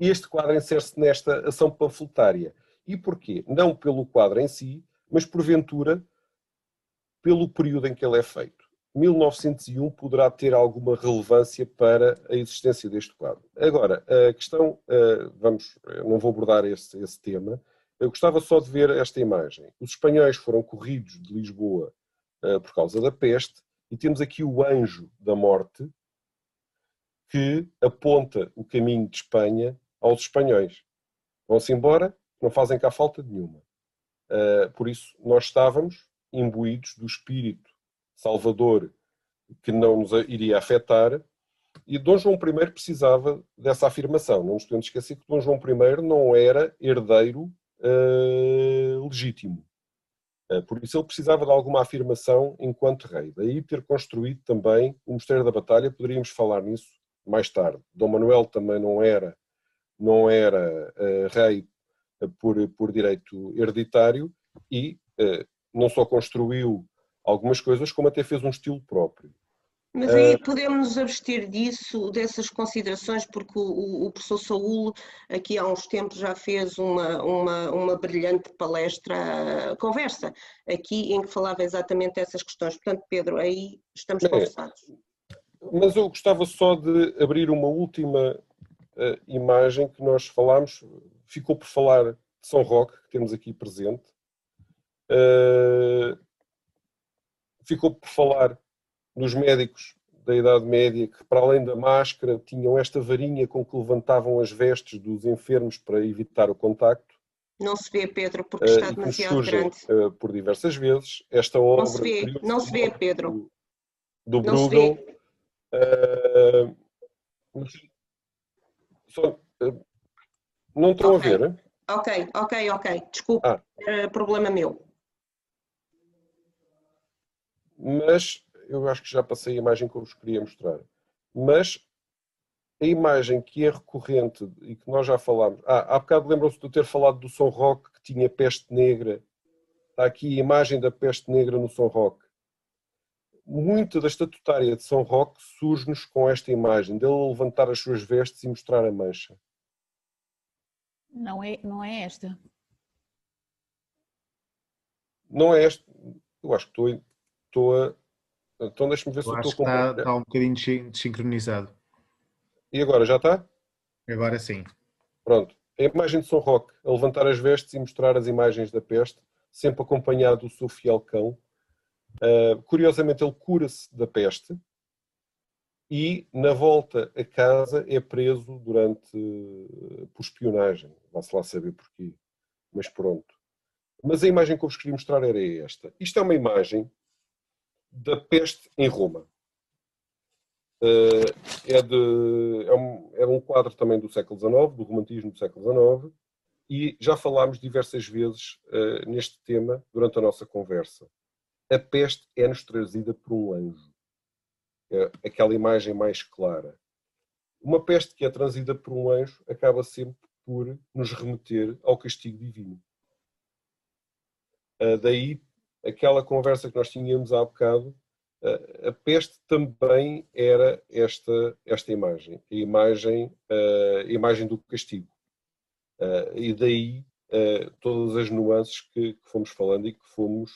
Este quadro insere-se nesta ação panfletária. E porquê? Não pelo quadro em si, mas porventura pelo período em que ele é feito. 1901 poderá ter alguma relevância para a existência deste quadro. Agora, a questão, eh, vamos, não vou abordar esse, esse tema, eu gostava só de ver esta imagem. Os espanhóis foram corridos de Lisboa uh, por causa da peste e temos aqui o anjo da morte que aponta o caminho de Espanha aos espanhóis. Vão-se embora, não fazem cá falta nenhuma. Uh, por isso, nós estávamos imbuídos do espírito salvador que não nos iria afetar e Dom João I precisava dessa afirmação. Não nos podemos esquecer que Dom João I não era herdeiro uh, legítimo. Uh, por isso ele precisava de alguma afirmação enquanto rei. Daí ter construído também o Mosteiro da Batalha, poderíamos falar nisso mais tarde. Dom Manuel também não era, não era uh, rei por, por direito hereditário e não só construiu algumas coisas, como até fez um estilo próprio. Mas aí podemos nos abster disso, dessas considerações, porque o, o, professor Saúl aqui há uns tempos já fez uma, uma, uma brilhante palestra, conversa, aqui em que falava exatamente dessas questões. Portanto, Pedro, aí estamos conversados. Mas eu gostava só de abrir uma última uh, imagem que nós falámos, ficou por falar de São Roque, que temos aqui presente, uh, ficou por falar dos médicos da Idade Média que, para além da máscara, tinham esta varinha com que levantavam as vestes dos enfermos para evitar o contacto. Não se vê, Pedro, porque está uh, demasiado surgem, grande. Uh, por diversas vezes. Esta obra. Não se vê, não se vê, Pedro. Do, do Bruegel. Uh, só, não estão okay. a ver? Ok, ok, ok. Desculpe, ah. problema meu. Mas eu acho que já passei a imagem que eu vos queria mostrar. Mas a imagem que é recorrente e que nós já falámos. Ah, há bocado lembram-se de eu ter falado do São Roque que tinha peste negra. Está aqui a imagem da peste negra no São Roque. Muita da estatutária de São Roque surge-nos com esta imagem, dele levantar as suas vestes e mostrar a mancha. Não é, não é esta. Não é esta. Eu acho que estou, estou a então deixa-me ver eu se eu estou com. Está, está um bocadinho desincronizado. E agora, já está? Agora sim. Pronto. A imagem de São Roque, a levantar as vestes e mostrar as imagens da peste, sempre acompanhado do seu fiel cão. Uh, curiosamente, ele cura-se da peste e, na volta a casa, é preso durante por espionagem. Vá-se lá saber porquê. Mas pronto. Mas a imagem que eu vos queria mostrar era esta. Isto é uma imagem da peste em Roma. Eh, é, de, é, um, é um quadro também do século XIX, do romantismo do século XIX, e já falámos diversas vezes uh, neste tema durante a nossa conversa. A peste é-nos trazida por um anjo. É aquela imagem mais clara. Uma peste que é trazida por um anjo acaba sempre por nos remeter ao castigo divino. Uh, daí aquela conversa que nós tínhamos há bocado, a peste também era esta, esta imagem, a imagem, a imagem do castigo. E daí todas as nuances que, que fomos falando e que fomos,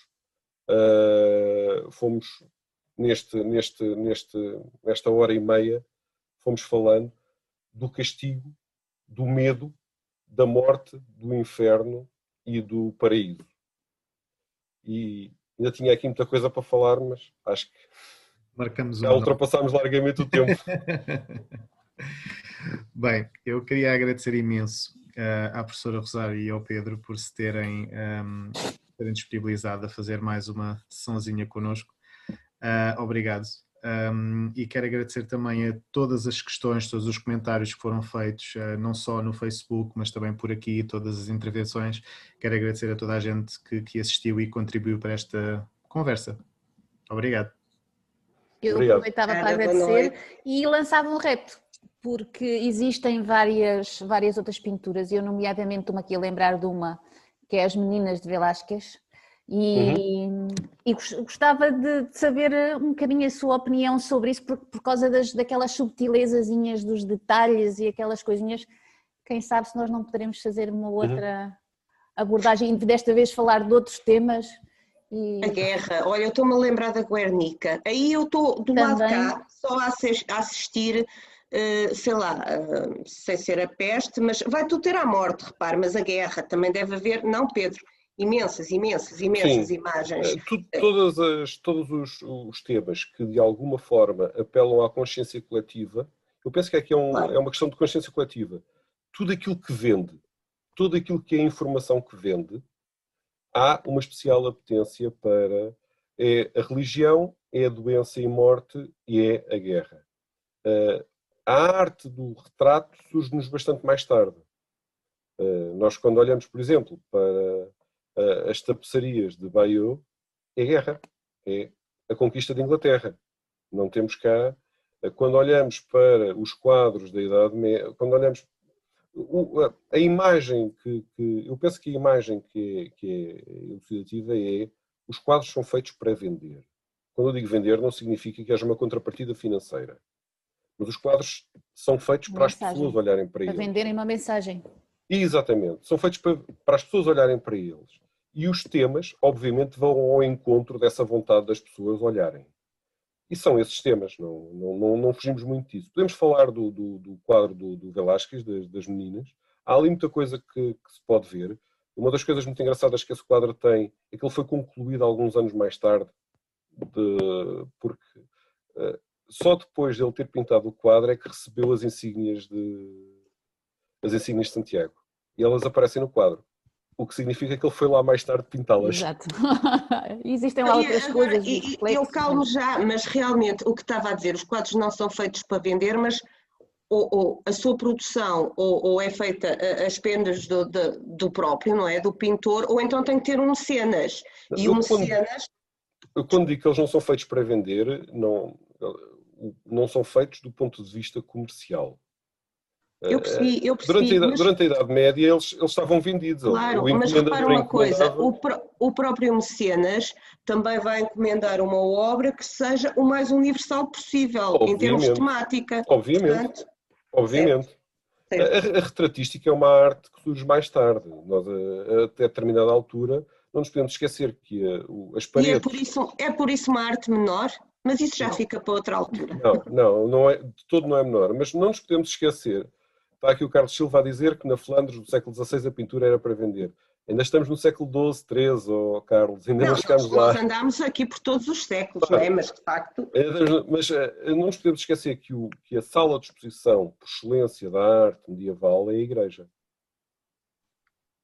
fomos neste, neste, neste, nesta hora e meia, fomos falando do castigo, do medo, da morte, do inferno e do paraíso. E ainda tinha aqui muita coisa para falar, mas acho que Marcamos já ultrapassámos largamente o tempo. Bem, eu queria agradecer imenso uh, à professora Rosário e ao Pedro por se terem, um, ehm, terem disponibilizado a fazer mais uma sessãozinha connosco. Uh, obrigado. Um, e quero agradecer também a todas as questões, todos os comentários que foram feitos, uh, não só no Facebook, mas também por aqui, todas as intervenções. Quero agradecer a toda a gente que, que assistiu e contribuiu para esta conversa. Obrigado. Eu Obrigado. aproveitava para agradecer e lançava um reto, porque existem várias, várias outras pinturas, eu nomeadamente estou-me aqui a lembrar de uma, que é As Meninas de Velázquez, E, uhum. e gostava de, saber um bocadinho a sua opinião sobre isso, por, por causa das, daquelas subtilezazinhas dos detalhes e aquelas coisinhas. Quem sabe se nós não poderemos fazer uma uhum. outra uhum. abordagem e desta vez falar de outros temas. E... A guerra, olha, eu estou-me a lembrar da Guernica. Aí eu estou do Também. lado de cá, só a assistir Uh, sei lá, uh, sem ser a peste, mas vai tudo ter à morte, repare, mas a guerra também deve haver, não Pedro, imensas, imensas, imensas Sim. imagens. Eh, tu, todas as, todos os, os, temas que de alguma forma apelam à consciência coletiva, eu penso que aqui é, um, claro. é uma questão de consciência coletiva. Tudo aquilo que vende, tudo aquilo que é informação que vende, há uma especial apetência para é a religião, é a doença e morte e é a guerra. Uh, a arte do retrato surge-nos bastante mais tarde. Uh, nós, quando olhamos, por exemplo, para uh, as tapeçarias de Bayeux, é guerra, é a conquista de Inglaterra. Não temos cá, uh, quando olhamos para os quadros da Idade Média, quando olhamos o, a, a, imagem que, que, eu penso que a imagem que é, que é elucidativa é os quadros são feitos para vender. Quando eu digo vender, não significa que haja uma contrapartida financeira. Mas os quadros são feitos uma para mensagem. as pessoas olharem para, para eles. Para venderem uma mensagem. Exatamente. São feitos para, para as pessoas olharem para eles. E os temas, obviamente, vão ao encontro dessa vontade das pessoas olharem. E são esses temas, não, não, não, não fugimos muito disso. Podemos falar do, do, do quadro do, do Velázquez, das, das, meninas. Há ali muita coisa que, que, se pode ver. Uma das coisas muito engraçadas que esse quadro tem é que ele foi concluído alguns anos mais tarde, de, porque uh, só depois de ele ter pintado o quadro é que recebeu as insígnias de, as insígnias de Santiago. E elas aparecem no quadro o que significa que ele foi lá mais tarde pintá-las. Exato. Existem lá outras agora, coisas. E, eu calmo já, mas realmente o que estava a dizer, os quadros não são feitos para vender, mas ou, ou a sua produção ou, ou é feita as pendas do, do, do, próprio, não é? Do pintor, ou então tem que ter um mecenas. E o mecenas. Quando, quando digo que eles não são feitos para vender, não, não são feitos do ponto de vista comercial. Eu percebi, eu percebi. Durante a, mas... durante a Idade Média eles, eles estavam vendidos. Claro, mas repara uma coisa, o, o próprio mecenas também vai encomendar uma obra que seja o mais universal possível, Obviamente. em termos de temática. Obviamente. Portanto, Obviamente. A, a, retratística é uma arte que surge mais tarde. Nós, a, até determinada altura, não nos podemos esquecer que as paredes... E é por, isso, é por isso uma arte menor? Mas isso já não. fica para outra altura. Não, não, não é, de todo não é menor. Mas não nos podemos esquecer Está aqui o Carlos Silva a dizer que na Flandres do século XVI a pintura era para vender. Ainda estamos no século XII, XIII, oh, Carlos, ainda não, não chegamos lá. Nós andámos aqui por todos os séculos, não é? Mas de facto. É, mas eh, não nos podemos esquecer que, o, que a sala de exposição por excelência da arte medieval é a igreja.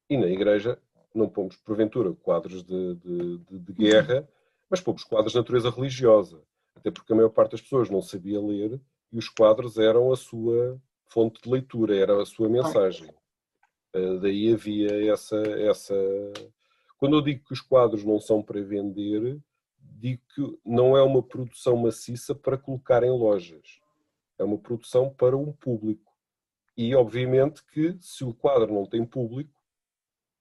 E na igreja não pomos, porventura, quadros de, de, de, de guerra, mas pomos quadros de natureza religiosa. Até porque a maior parte das pessoas não sabia ler e os quadros eram a sua fonte de leitura, era a sua mensagem. Uh, daí havia essa, essa. Quando eu digo que os quadros não são para vender, digo que não é uma produção maciça para colocar em lojas. É uma produção para um público. E, obviamente, que se o quadro não tem público,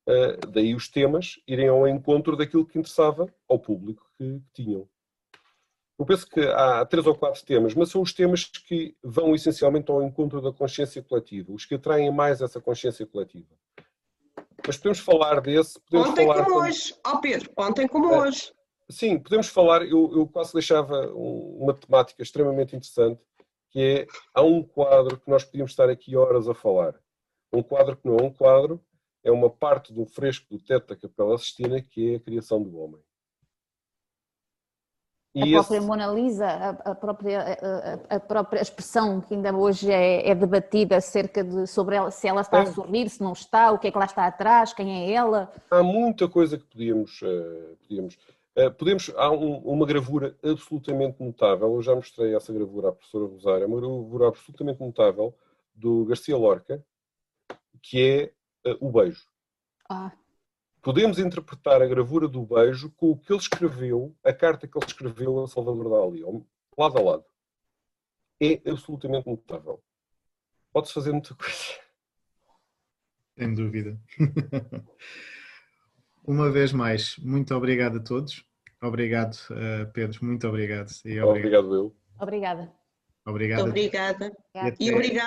uh, daí os temas irem ao encontro daquilo que interessava ao público que, que tinham. Eu penso que há três ou quatro temas, mas são os temas que vão essencialmente ao encontro da consciência coletiva, os que atraem mais essa consciência coletiva. Mas podemos falar desse. Podemos ontem falar como, hoje, ó oh, Pedro, ontem como é, hoje. Sim, podemos falar, eu, eu quase deixava uma temática extremamente interessante, que é, há um quadro que nós podíamos estar aqui horas a falar. Um quadro que não é um quadro, é uma parte do fresco do teto da Capela Sistina, que é a criação do homem. E a esse... própria Mona Lisa, a, a, própria, a, a, própria expressão que ainda hoje é, é debatida acerca de sobre ela, se ela está é. a sorrir, se não está, o que é que lá está atrás, quem é ela. Há muita coisa que podíamos. Uh, podíamos, uh, podemos há um, uma gravura absolutamente notável, eu já mostrei essa gravura à professora Rosário, é uma gravura absolutamente notável do Garcia Lorca, que é uh, o beijo. Ah podemos interpretar a gravura do beijo com o que ele escreveu, a carta que ele escreveu a Salvador Dali, lado a lado. É absolutamente notável. Pode-se fazer muita coisa. Sem dúvida. uma vez mais, muito obrigado a todos. Obrigado, uh, Pedro, muito obrigado. E obrigado. obrigado eu. Obrigada. Obrigado. Obrigada. E, e obrigada.